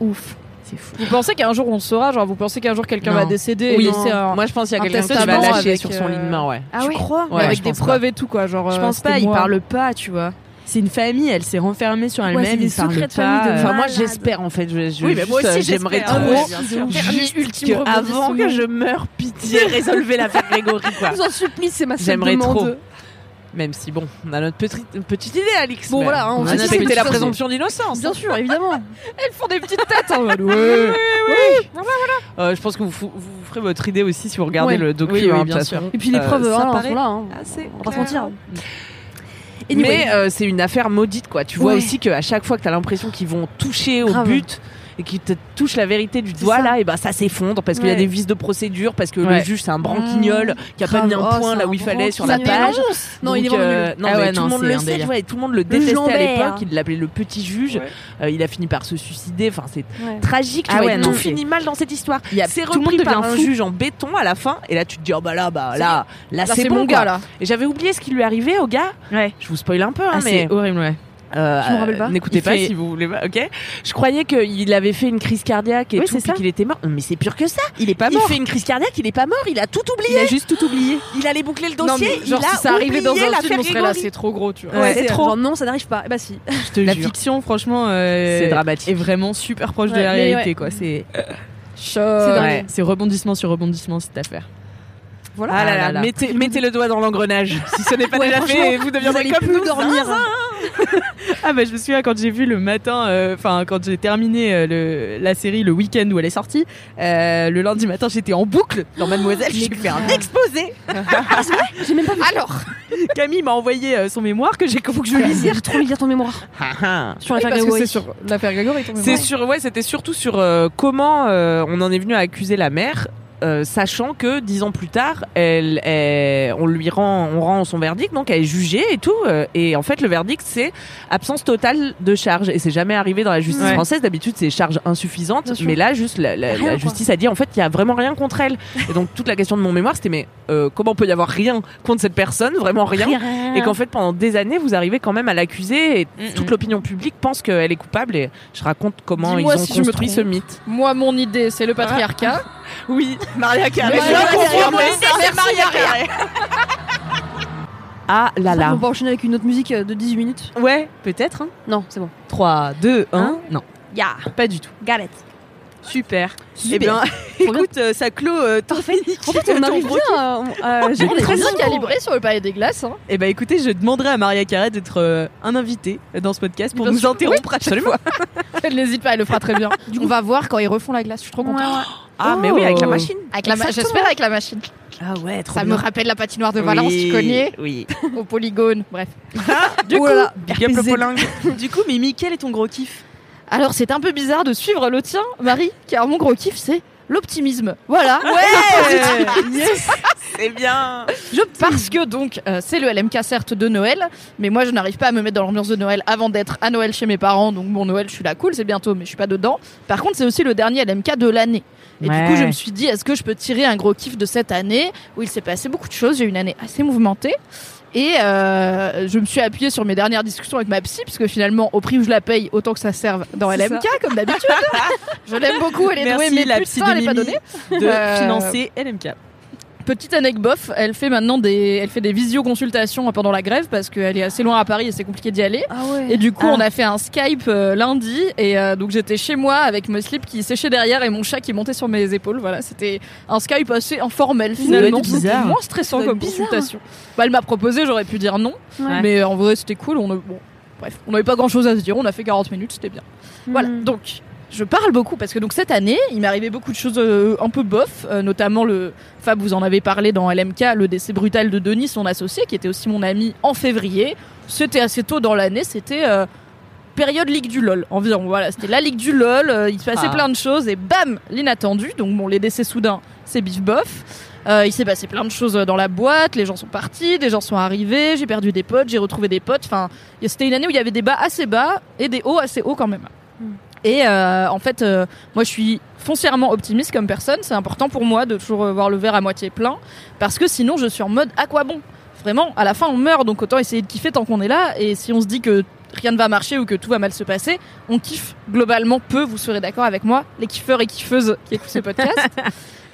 Ouf. c'est fou. Vous pensez qu'un jour on le saura Genre, vous pensez qu'un jour quelqu'un va décéder Oui, et laisser un. Moi, je pense qu'il y a un quelqu'un qui va lâcher sur son euh, lit de mort, ouais. Ah ouais. crois Ouais, avec des preuves et tout, quoi. Genre, Je euh, pense pas, ils moi. parlent pas, tu vois. C'est une famille, elle s'est renfermée sur elle-même, des ils parlent pas. famille de Enfin, moi, j'espère en fait. Je, je- Oui, mais moi juste, aussi, j'aimerais j'espère. trop. Ah ouais, juste que avant que je meure, pitié, (laughs) résolvez l'affaire Grégory, quoi. Je vous en supplie, c'est ma seule J'aimerais trop. Même si, bon, on a notre petite, petite idée, Alix. Bon, voilà, hein, on on a respecté la présomption d'innocence. Bien sûr, évidemment. (laughs) Elles font des petites têtes en mode. Ouais. Euh, je pense que vous, ferez votre idée aussi si vous regardez Ouais. le docu. Oui, oui, hein, bien sûr. Et puis les Euh, preuves ça hein, paraît sont là. hein. assez On va pas se mentir. Anyway. Mais euh, c'est une affaire maudite, quoi. Tu vois Ouais. aussi qu'à chaque fois que t'as l'impression qu'ils vont toucher au Grave. but et qu'ils te touchent la vérité du doigt là, et ben ça s'effondre parce qu'il y a des vices de procédure, parce que le juge c'est un branquignol qui a pas mis un Oh, point là où il fallait sur la page. Non, il est euh, non, Ah tout le monde le sait, tout le monde le détestait à l'époque. Il l'appelait le petit juge. Euh, il a fini par se suicider. Enfin, c'est tragique. Ah tout c'est- finit mal dans cette histoire. Il y a- C'est repris par un juge en béton à la fin. Et là, tu te dis, oh bah là, bah là, là, c'est bon, gars là. Et j'avais oublié ce qui lui arrivait au gars. Je vous spoil un peu, hein, Ah, mais c'est horrible, ouais. Euh, Je me rappelle pas. N'écoutez Il pas fait- si vous voulez pas. Ok. Je croyais qu'il avait fait une crise cardiaque et Oui, tout, c'est puis ça. qu'il était mort. Mais c'est pire que ça. Il est pas il mort. fait une crise cardiaque, il est pas mort. Il a tout oublié. Il a juste tout oublié. Il allait boucler le Non, dossier. mais genre il a si ça arrivait dans un film, on serait là, c'est trop gros, tu vois. Ouais, c'est trop. genre, non, ça n'arrive pas. Bah si. (laughs) Je te La jure. fiction, franchement, euh, C'est dramatique. est vraiment super proche de la réalité, ouais. quoi. C'est c'est rebondissement sur rebondissement cette affaire. Voilà. Ah là là, Ah. Mettez, mettez le doigt dans l'engrenage. Si ce n'est pas Ouais, déjà fait, vous Vous deviendrez allez comme plus nous. dormir. (laughs) Ah bah je me souviens quand j'ai vu le matin, euh, enfin quand j'ai terminé euh, le, la série le week-end où elle est sortie, euh, le lundi matin j'étais en boucle dans Mademoiselle, (gasps) j'ai fait un exposé. J'ai même pas vu. Alors, (laughs) Camille m'a envoyé euh, son mémoire que j'ai faut que je lise. J'ai trop envie de lire ton mémoire (laughs) sur oui, l'affaire parce que Grégory. c'est sur l'affaire Grégory. ton C'est mémoire. sur, ouais, c'était surtout sur euh, comment euh, on en est venu à accuser la mère. Euh, sachant que dix ans plus tard, elle, elle- on lui rend, on rend son verdict, donc elle est jugée et tout. euh, et en fait, le verdict c'est absence totale de charge. Et c'est jamais arrivé dans la justice Ouais. française. D'habitude, c'est charge insuffisante, mais là, juste la, la- Rien, la quoi. justice a dit en fait, il y a vraiment rien contre elle. et donc toute la question de mon mémoire, c'était mais euh, comment peut y avoir rien contre cette personne, vraiment rien. Et qu'en fait, pendant des années, vous arrivez quand même à l'accuser et Mm, toute mm. l'opinion publique pense qu'elle est coupable. Et je raconte comment ils ont si je me construit ce mythe. Moi, mon idée, c'est le patriarcat. (laughs) Oui, Maria Carré. Mais Je confirme, c'est Maria Carré. Ah là là. On va enchaîner avec une autre musique euh, de 18 minutes. Ouais, peut-être. hein. Non, c'est bon. 3, 2, 1. Hein non, Ya. pas du tout. It. Super. Super. Eh bien, (laughs) bien. écoute, euh, ça clôt euh, ton En fait, on arrive bien à, à On gérer est très bien calibré sur le palais des glaces. Hein. Eh ben écoutez, je demanderai à Maria Carré d'être euh, un invité dans ce podcast pour Bien nous sûr. interrompre à chaque fois. (laughs) Elle n'hésite pas, elle le fera très bien. On va voir quand ils refont la glace. Je suis trop contente. Ah, mais oui, avec la Oh. machine. Avec la ma- J'espère avec la machine. Ah ouais, trop Ça me rappelle la patinoire de Valence, Oui, tu connais Oui. (laughs) Au polygone. Bref. Du Oh coup. Big up le polingue. (laughs) du coup, Mimi, quel est ton gros kiff Alors, c'est un peu bizarre de suivre le tien, Marie, car mon gros kiff, c'est l'optimisme. Voilà. (laughs) yes C'est bien. Je, parce que donc, euh, c'est le LMK certes de Noël, mais moi je n'arrive pas à me mettre dans l'ambiance de Noël avant d'être à Noël chez mes parents. Donc, bon, Noël, je suis là, cool, c'est bientôt, mais je suis pas dedans. Par contre, c'est aussi le dernier LMK de l'année. Et Ouais. du coup, je me suis dit, est-ce que je peux tirer un gros kiff de cette année où il s'est passé beaucoup de choses J'ai eu une année assez mouvementée. Et euh, je me suis appuyée sur mes dernières discussions avec ma psy, puisque finalement, au prix où je la paye, autant que ça serve dans LMK, comme d'habitude. (laughs) je l'aime beaucoup, elle est douée, Merci mais la putain, psy de elle est pas donnée. de Euh, financer LMK. Petite anecdote, elle fait maintenant des, elle fait des visioconsultations pendant la grève parce qu'elle est assez loin à Paris et c'est compliqué d'y aller. Ah ouais. Et du coup, Ah. on a fait un Skype euh, lundi et euh, donc j'étais chez moi avec mon slip qui séchait derrière et mon chat qui montait sur mes épaules. Voilà, c'était un Skype assez informel finalement. C'était moins stressant comme bizarre. consultation. Bah, elle m'a proposé, j'aurais pu dire non, Ouais. mais en vrai c'était cool. On a, bon, bref, on n'avait pas grand chose à se dire. On a fait 40 minutes, c'était bien. Voilà, Hmm. donc je parle beaucoup parce que donc cette année, il m'est arrivé beaucoup de choses euh, un peu bof, euh, notamment le Fab vous en avez parlé dans LMK, le décès brutal de Denis, son associé, qui était aussi mon ami en février. C'était assez tôt dans l'année, c'était euh, période Ligue du LOL environ. Voilà, c'était la Ligue du LOL, il se passait Ah. plein de choses et bam, l'inattendu. Donc bon, les décès soudains, c'est bif bof. Il s'est passé plein de choses dans la boîte, les gens sont partis, des gens sont arrivés, j'ai perdu des potes, j'ai retrouvé des potes. Enfin, c'était une année où il y avait des bas assez bas et des hauts assez hauts quand même. Et euh, en fait, euh, moi je suis foncièrement optimiste comme personne. C'est important pour moi de toujours euh, voir le verre à moitié plein parce que sinon je suis en mode à quoi bon? Vraiment, à la fin on meurt donc autant essayer de kiffer tant qu'on est là. Et si on se dit que rien ne va marcher ou que tout va mal se passer, on kiffe globalement peu. Vous serez d'accord avec moi, les kiffeurs et kiffeuses qui écoutent ce podcast. (laughs)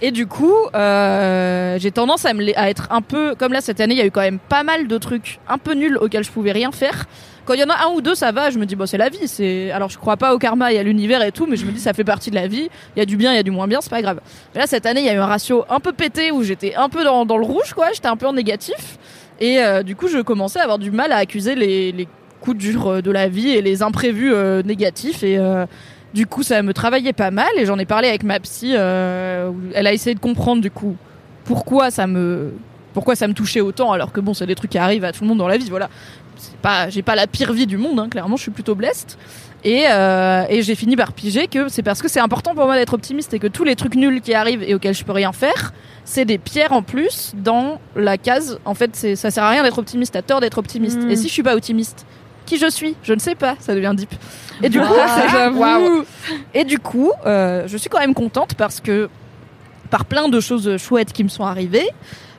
Et du coup, euh, j'ai tendance à, me à être un peu comme là cette année, il y a eu quand même pas mal de trucs un peu nuls auxquels je pouvais rien faire. Quand il y en a un ou deux, ça va. Je me dis bon, c'est la vie. C'est alors je crois pas au karma et à l'univers et tout, mais je me dis ça fait partie de la vie. Il y a du bien, il y a du moins bien, c'est pas grave. Là cette année, il y a eu un ratio un peu pété où j'étais un peu dans, le rouge, quoi. J'étais un peu en négatif et euh, du coup, je commençais à avoir du mal à accuser les, coups durs euh, de la vie et les imprévus euh, négatifs et du coup, ça me travaillait pas mal et j'en ai parlé avec ma psy. elle a essayé de comprendre du coup pourquoi ça me pourquoi ça me touchait autant alors que bon, c'est des trucs qui arrivent à tout le monde dans la vie. Voilà, c'est pas, j'ai pas la pire vie du monde. hein, clairement, je suis plutôt blessed. Et, euh, et j'ai fini par piger que c'est parce que c'est important pour moi d'être optimiste et que tous les trucs nuls qui arrivent et auxquels je peux rien faire, c'est des pierres en plus dans la case. En fait, c'est, ça sert à rien d'être optimiste, t'as tort d'être optimiste. Mm. Et si je suis pas optimiste, qui je suis? Je ne sais pas, ça devient deep. Et du coup, (laughs) j'avoue. Waouh. Et du coup, euh, je suis quand même contente parce que par plein de choses chouettes qui me sont arrivées.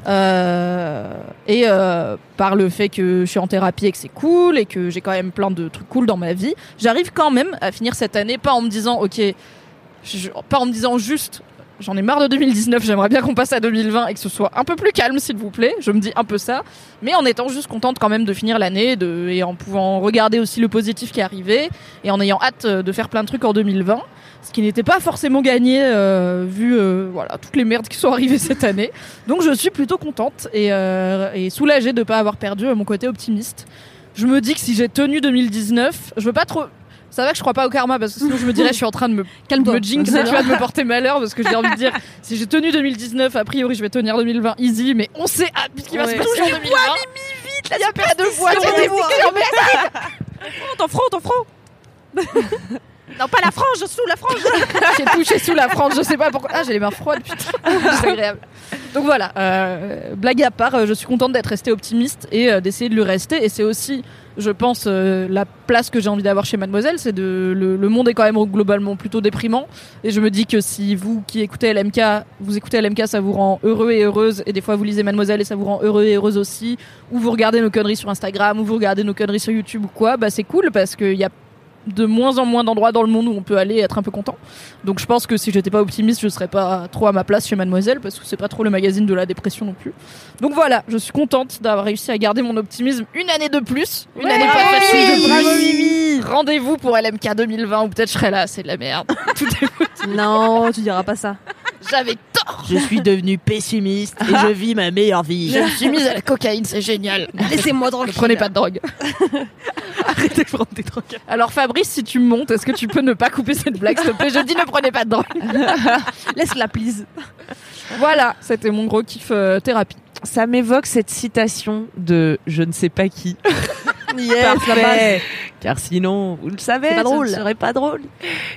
Euh, et euh, par le fait que je suis en thérapie et que c'est cool et que j'ai quand même plein de trucs cool dans ma vie, j'arrive quand même à finir cette année pas en me disant ok, pas en me disant juste j'en ai marre de 2019, j'aimerais bien qu'on passe à 2020 et que ce soit un peu plus calme s'il vous plaît. Je me dis un peu ça, mais en étant juste contente quand même de finir l'année et en pouvant regarder aussi le positif qui est arrivé et en ayant hâte euh, de faire plein de trucs en 2020 ce qui n'était pas forcément gagné euh, vu euh, voilà toutes les merdes qui sont arrivées cette année. Donc je suis plutôt contente et, euh, et soulagée de ne pas avoir perdu mon côté optimiste. Je me dis que si j'ai tenu 2019, je veux pas trop. Ça va que je crois pas au karma parce que sinon je me dirais je suis en train de me, (laughs) Calme-toi. me jinx tu de me porter malheur parce que j'ai envie de dire si j'ai tenu 2019 a priori je vais tenir 2020 easy mais on sait ah, ce qui va se passer en 2020. vite, il y a pas de voix, y a les des (laughs) (laughs) Non, pas la frange, sous la frange (laughs) J'ai touché sous la frange, je sais pas pourquoi. Ah, j'ai les mains froides, putain. (laughs) C'est agréable. Donc voilà, euh, blague à part, euh, je suis contente d'être restée optimiste et euh, d'essayer de le rester. Et c'est aussi, je pense, euh, la place que j'ai envie d'avoir chez Mademoiselle. C'est de le, le monde est quand même globalement plutôt déprimant. Et je me dis que si vous qui écoutez LMK, vous écoutez LMK, ça vous rend heureux et heureuse. Et des fois, vous lisez Mademoiselle et ça vous rend heureux et heureuse aussi. Ou vous regardez nos conneries sur Instagram, ou vous regardez nos conneries sur YouTube ou quoi. Bah c'est cool parce qu'il y a de moins en moins d'endroits dans le monde où on peut aller et être un peu content. Donc je pense que si j'étais pas optimiste, je serais pas trop à ma place chez Mademoiselle parce que c'est pas trop le magazine de la dépression non plus. Donc voilà, je suis contente d'avoir réussi à garder mon optimisme une année de plus, une année pas facile de Bravo, plus. Rendez-vous pour LMK 2020 ou peut-être je serai là, c'est de la merde. (laughs) Tout est Non, tu diras pas ça. J'avais tort. Je suis devenu pessimiste et je vis ma meilleure vie. Je me suis mise à la cocaïne, c'est génial. Laissez-moi Ne tranquille. prenez pas de drogue. (laughs) Arrêtez de prendre des drogues. Alors Fabrice, si tu me montes, est-ce que tu peux ne pas couper cette blague, s'il te plaît? Je dis ne prenez pas de drogue. (laughs) Laisse-la, please. Voilà, c'était mon gros kiff euh, thérapie. Ça m'évoque cette citation de je ne sais pas qui. Parfait. Car sinon, vous le savez, C'est pas drôle. ce ne serait pas drôle.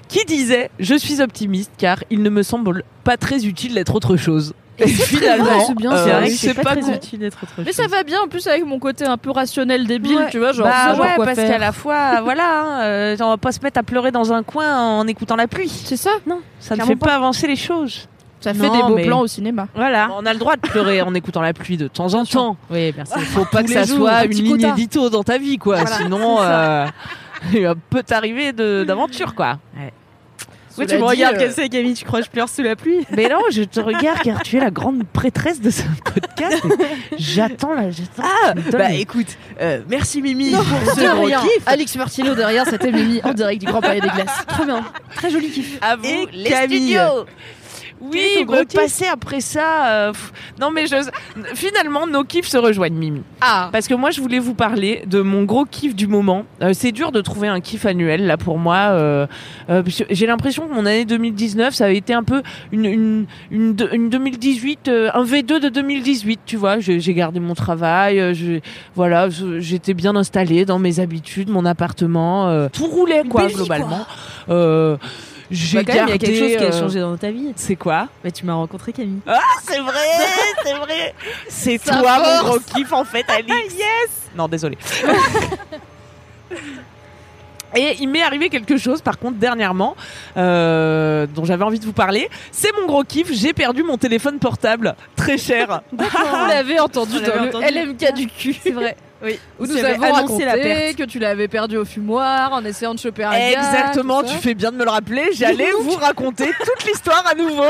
Qui disait Je suis optimiste car il ne me semble pas très utile d'être autre chose. Et, finalement, vrai, c'est bien euh. C'est vrai que c'est c'est pas, pas très con. utile d'être autre chose. Mais ça va bien en plus avec mon côté un peu rationnel débile, Ouais. tu vois, genre, bah ça, genre ouais, quoi parce faire. qu'à la fois, (laughs) voilà, hein, euh, on va pas se mettre à pleurer dans un coin en écoutant la pluie. C'est ça, Ça ne fait pas avancer les choses. Ça fait Non, des beaux mais- plans au cinéma. Voilà. On a le droit de pleurer en écoutant la pluie de temps en temps. Oui, merci. Faut pas Tous que ça jours, soit un une ligne édito dans ta vie, quoi. Voilà. Sinon, euh, (laughs) il va peut t'arriver d'aventure, quoi. Oui, tu me regardes euh, Camille, tu crois que je pleure sous la pluie? Mais non, je te regarde car tu es la grande prêtresse de ce podcast. J'attends là, j'attends. Ah, bah les- écoute, euh, merci Mimi pour ce gros kiff. Alix Martino derrière, c'était Mimi en direct du Grand Palais des Glaces. Trop bien. Très joli kiff. À vous, Et les Camille. studios. Oui, gros bah, kiff passer après ça. euh, non, mais je... finalement, nos kiffs se rejoignent, Mimi. Ah, Parce que moi, je voulais vous parler de mon gros kiff du moment. Euh, c'est dur de trouver un kiff annuel, là, pour moi. euh, J'ai l'impression que mon année 2019, ça a été un peu une, une, une, de- une 2018, euh, un V2 de 2018, tu vois. J'ai gardé mon travail, je- voilà, j'étais bien installée dans mes habitudes, mon appartement. tout roulait, quoi, globalement. J'ai Bah, quand même, il y a quelque gardé, chose qui a euh, changé dans ta vie. C'est quoi Bah, tu m'as rencontré Camille. ah, c'est vrai, (laughs) c'est vrai. C'est toi force. mon gros kiff en fait, Alix. yes. Non, désolé. (laughs) Et il m'est arrivé quelque chose, par contre, dernièrement, euh, dont j'avais envie de vous parler. C'est mon gros kiff. J'ai perdu mon téléphone portable, très cher. vous l'avez entendu (laughs) On dans l'avait le entendu. LMK du cul. C'est vrai. Oui. Où nous avais avons annoncé la perte. que tu l'avais perdu au fumoir en essayant de choper un gars. Exactement, tu fais bien de me le rappeler. J'allais vous raconter (laughs) toute l'histoire à nouveau.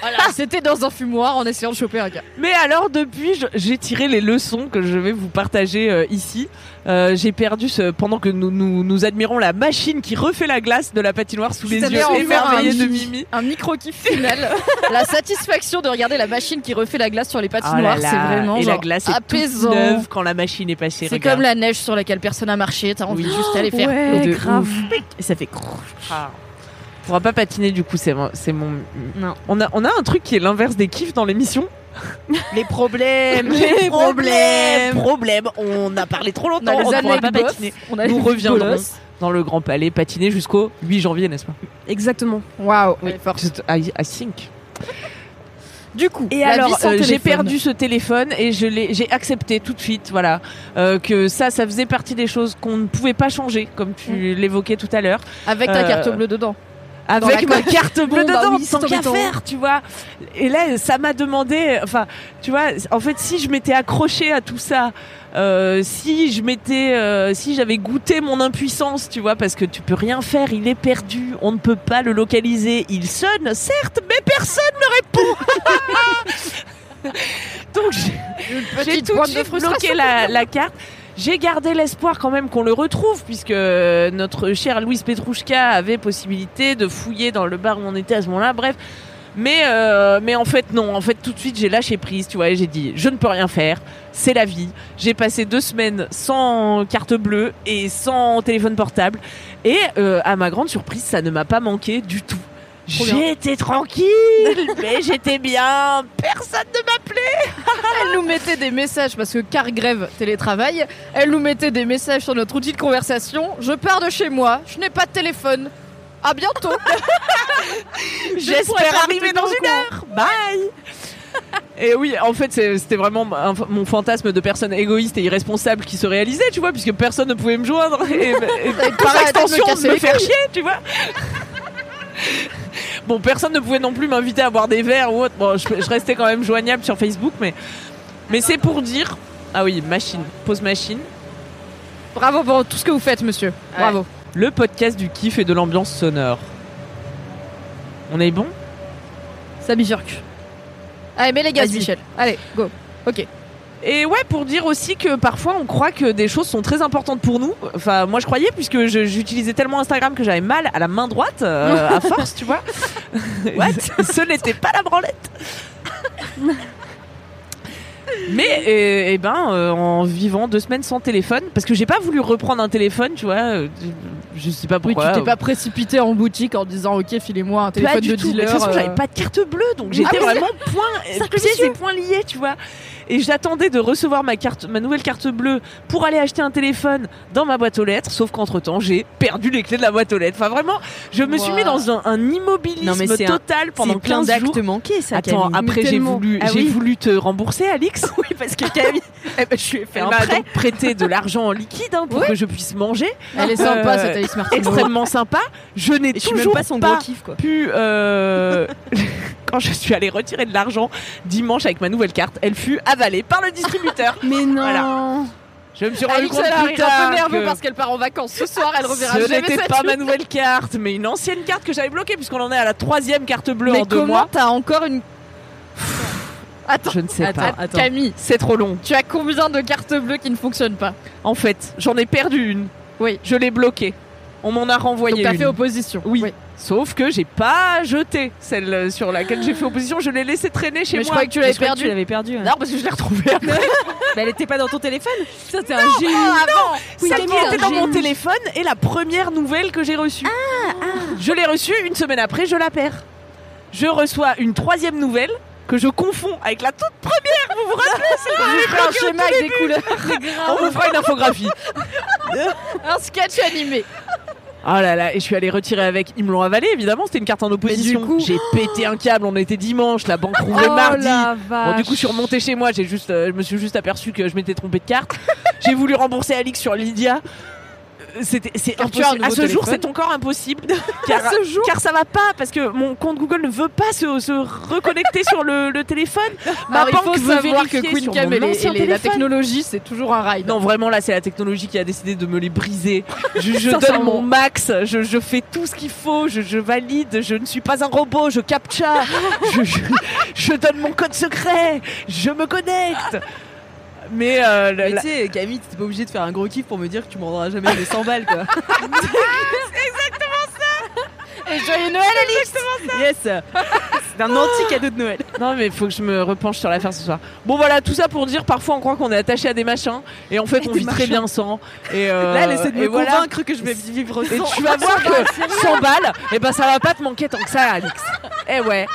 Voilà, c'était dans un fumoir en essayant de choper un gars. Mais alors depuis, j'ai tiré les leçons que je vais vous partager euh, ici. Euh, j'ai perdu ce pendant que nous, nous nous admirons la machine qui refait la glace de la patinoire sous les yeux émerveillés un- de Mimi. Un micro kiff final. (laughs) la satisfaction de regarder la machine qui refait la glace sur les patinoires, Oh là. c'est vraiment et genre la glace est apaisant. toute neuve quand la machine est passée. C'est comme la neige sur laquelle personne n'a marché, t'as envie Oui. juste d'aller faire. Ouais, de grave. Et ça fait crou. Ah. On pourra pas patiner du coup, c'est mon- c'est mon. Non. On a on a un truc qui est l'inverse des kiffs dans l'émission. (laughs) Les problèmes, Les problèmes. problèmes. On a parlé trop On longtemps. a les on pourra pas patiner. on a Nous les reviendrons dans le Grand Palais patiner jusqu'au 8 janvier, n'est-ce pas? Exactement. Waouh. Oui. ouais, fort. Just- I, I think. Du coup, Et alors, euh, j'ai perdu ce téléphone et je l'ai, j'ai accepté tout de suite, voilà, euh, que ça, ça faisait partie des choses qu'on ne pouvait pas changer, comme tu l'évoquais tout à l'heure, avec ta Euh, carte bleue dedans. Avec ma carte bleue Bon, bah dedans, oui, sans embêtant. faire, tu vois. Et là, ça m'a demandé, enfin, tu vois, en fait, si je m'étais accrochée à tout ça, euh, si je m'étais, euh, si j'avais goûté mon impuissance, tu vois, parce que tu peux rien faire, il est perdu, on ne peut pas le localiser, il sonne, certes, mais personne ne répond. (laughs) Donc j'ai tout de suite bloqué la, la carte. J'ai gardé l'espoir quand même qu'on le retrouve, puisque notre chère Louise Petrouchka avait possibilité de fouiller dans le bar où on était à ce moment-là. Bref. Mais, euh, mais en fait, non. En fait, tout de suite, j'ai lâché prise, tu vois, j'ai dit, je ne peux rien faire. C'est la vie. J'ai passé deux semaines sans carte bleue et sans téléphone portable. Et euh, à ma grande surprise, ça ne m'a pas manqué du tout. J'étais tranquille, (laughs) mais j'étais bien. Personne ne m'appelait. (laughs) Elle nous mettait des messages parce que car grève télétravail, elle nous mettait des messages sur notre outil de conversation. Je pars de chez moi, je n'ai pas de téléphone. À bientôt. (laughs) J'espère arriver me dans une heure. Bye. Et oui, en fait, c'était vraiment un- mon fantasme de personne égoïste et irresponsable qui se réalisait, tu vois, puisque personne ne pouvait me joindre et, et par me extension me les faire chier, tu vois. Bon, personne ne pouvait non plus m'inviter à boire des verres ou autre. Bon, je, je restais quand même joignable sur Facebook, mais mais c'est pour dire. Ah oui, machine, pause machine. Bravo pour tout ce que vous faites, monsieur. Bravo. Le podcast du kiff et de l'ambiance sonore. On est bon? Ça bifurque. Allez, mets les gaz. Michel. Allez, go. Ok. Et ouais, pour dire aussi que parfois on croit que des choses sont très importantes pour nous. Enfin, moi je croyais puisque j'utilisais tellement Instagram que j'avais mal à la main droite euh, à force, tu vois. (laughs) What? (laughs) Ce n'était pas la branlette. Mais eh, eh ben, euh, en vivant deux semaines sans téléphone, parce que j'ai pas voulu reprendre un téléphone, tu vois. euh, je sais pas Oui, pourquoi. tu t'es pas précipité en boutique en disant ok, filez-moi un Pas téléphone du de tout. Mais de dealer. toute façon, euh, j'avais pas de carte bleue, donc j'étais Ah oui, vraiment point, pieds et poings liés, tu vois. Et j'attendais de recevoir ma carte, ma nouvelle carte bleue pour aller acheter un téléphone dans ma boîte aux lettres. Sauf qu'entre temps, j'ai perdu les clés de la boîte aux lettres. Enfin, vraiment, je me suis mis dans un, un immobilisme Non, mais c'est un- total pendant C'est plein 15 jours. manqués, ça, Attends, Camille. après j'ai voulu, Ah j'ai oui. voulu te rembourser, Alix. (laughs) Oui, parce que Camille, eh ben, je ai fait un prêt. prêté de l'argent en liquide hein, pour Oui. que je puisse manger. Elle est sympa Euh, cette Alice Martineau. Extrêmement sympa. Je n'ai suis toujours même pas son pas gros kiff, quoi. pu euh, (laughs) quand je suis allée retirer de l'argent dimanche avec ma nouvelle carte, elle fut avalée par le distributeur. (laughs) Mais non. Voilà. Je me suis rendu Alix, compte elle plus arrive un peu nerveux que parce qu'elle part en vacances ce soir. Elle reverra ce jamais n'était cette pas ma nouvelle carte, mais une ancienne carte que j'avais bloquée puisqu'on en est à la troisième carte bleue Mais en deux comment mois. t'as encore une Attends, Je ne sais Attends, pas. attends. Camille, C'est trop long. tu as combien de cartes bleues qui ne fonctionnent pas? En fait, j'en ai perdu une. Oui. Je l'ai bloquée. On m'en a Donc renvoyé t'as une. fait opposition. Oui. Sauf que j'ai pas jeté celle sur laquelle j'ai fait opposition. Je l'ai laissée traîner chez Mais je moi. croyais que tu l'avais Je crois que perdu. Tu l'avais perdu. hein. Non, parce que je l'ai retrouvée après. (laughs) Mais elle était pas dans ton téléphone. T'es un génie. Oui, Celle qui était dans mon téléphone est la première nouvelle que j'ai reçue. Je l'ai reçue une semaine après, je la perds. Je reçois une troisième nouvelle que je confonds avec la toute première. Vous vous rappelez ferai (laughs) un schéma avec des couleurs. On vous fera une infographie. (laughs) Un sketch animé. Oh là là, et je suis allée retirer avec. Ils me l'ont avalé, évidemment, c'était une carte en opposition. Coup- J'ai pété un câble, on était dimanche, la banque rouvrait Oh mardi. Bon, du coup, je suis remontée chez moi, j'ai juste, euh, je me suis juste aperçu que je m'étais trompée de carte. j'ai voulu rembourser Alix sur Lydia. C'est impossible. À ce jour, c'est encore impossible. (laughs) Car, car ça va pas, parce que mon compte Google ne veut pas se, se reconnecter sur le, le téléphone. (laughs) Ma Alors, il banque faut veut savoir que Queen Cam et, les- ancien et les- la technologie, c'est toujours un ride. Non, vraiment, là, c'est la technologie qui a décidé de me les briser. (laughs) Je, je donne mon max, je, je fais tout ce qu'il faut, je, je valide, je ne suis pas un robot, je captcha, je donne mon code secret, je me connecte. Mais, euh, Mais la- tu sais, Camille, t'es pas obligé de faire un gros kiff pour me dire que tu me rendras jamais les 100 balles, quoi. (laughs) Et joyeux Noël, Alix yes C'est un anti-cadeau de Noël. (laughs) non, mais il faut que je me repenche sur l'affaire ce soir. Bon, voilà, tout ça pour dire, parfois on croit qu'on est attaché à des machins, et en fait on vit très bien sans. Et euh, Là, elle essaie de et me voilà. convaincre que je vais vivre Et sans. tu vas voir (laughs) que 100 balles, et ben ça va pas te manquer tant que ça, Alix. Eh ouais.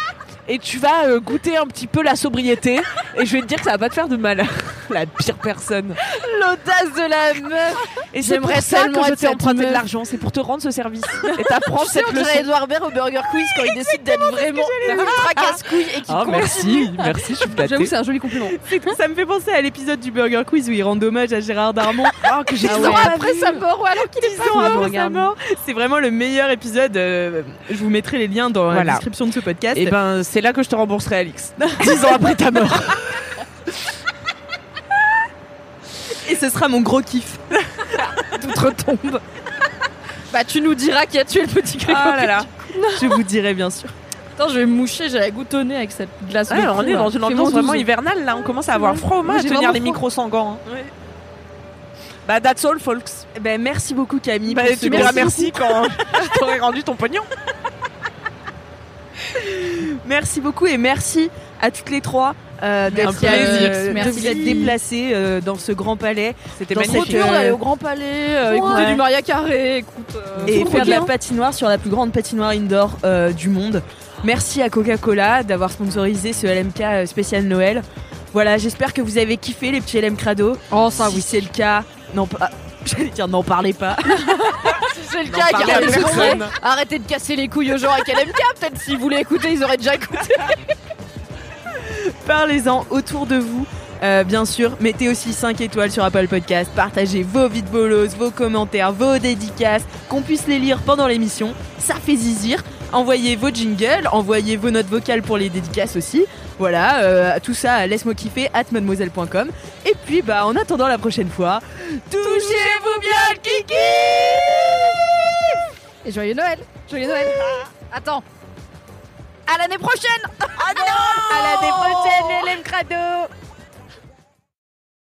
Et tu vas euh, goûter un petit peu la sobriété et je vais te dire que ça va pas te faire de mal. (laughs) la pire personne. L'audace de la meuf. Et c'est pour J'aimerais ça que je t'ai emprunté de l'argent, c'est pour te rendre ce service (laughs) et t'apprendre cette on dirait leçon. Edouard Baird au Burger Quiz quand il décide d'être vraiment ultra casse-couille et qui Oh merci, merci, je suis J'avoue flattée. c'est un joli compliment. (laughs) Ça me fait penser à l'épisode du Burger Quiz où il rend hommage à Gérard Darmon. Oh, que j'ai ans pas après sa mort, ou alors qu'il est pas mort. sa mort. C'est vraiment le meilleur épisode. euh, je vous mettrai les liens dans la description de ce podcast. Et ben c'est là que je te rembourserai Alix. (laughs) Dix ans après ta mort. (laughs) Et ce sera mon gros kiff. (laughs) D'outre-tombe. Bah, tu nous diras qui a tué le petit Grégory. Ah là là. Je vous dirai bien sûr. Attends, je vais me moucher, j'ai la goutte au nez avec cette glace. Ah, de on est dans une ambiance vraiment 12. hivernale là, on commence à avoir froid au moins Moi, à tenir les micros sans gants. hein. Bah that's all folks. Eh Ben, merci beaucoup Camille. Bah, pour tu me diras merci. merci quand je t'aurai rendu ton pognon. (laughs) Merci beaucoup et merci à toutes les trois euh, d'être euh, Merci. de vous être déplacées euh, dans ce grand palais C'était Dans Trop cette, dur euh, d'aller au Grand Palais, euh, écouter Ouais. du Maria Carré, écoute. euh, et faire de la patinoire sur la plus grande patinoire indoor euh, du monde. Merci à Coca-Cola d'avoir sponsorisé ce LMK euh, spécial Noël. Voilà, j'espère que vous avez kiffé les petits LM Crado. Oh, si c'est le cas, non pas. (laughs) J'allais dire n'en parlez pas. (laughs) c'est le cas. Arrêtez de casser les couilles aux gens avec LMK, peut-être s'ils voulaient écouter, ils auraient déjà écouté. (laughs) Parlez-en autour de vous. Euh, bien sûr, mettez aussi 5 étoiles sur Apple Podcast, partagez vos vides bolos, vos commentaires, vos dédicaces, qu'on puisse les lire pendant l'émission, ça fait zizir. Envoyez vos jingles, envoyez vos notes vocales pour les dédicaces aussi. Voilà, euh, tout ça laisse-moi kiffer at mademoiselle.com. Et puis, bah, en attendant la prochaine fois, touchez-vous bien kiki Et joyeux Noël. Joyeux Noël. Attends. À l'année prochaine. À l'année prochaine, Hélène Crado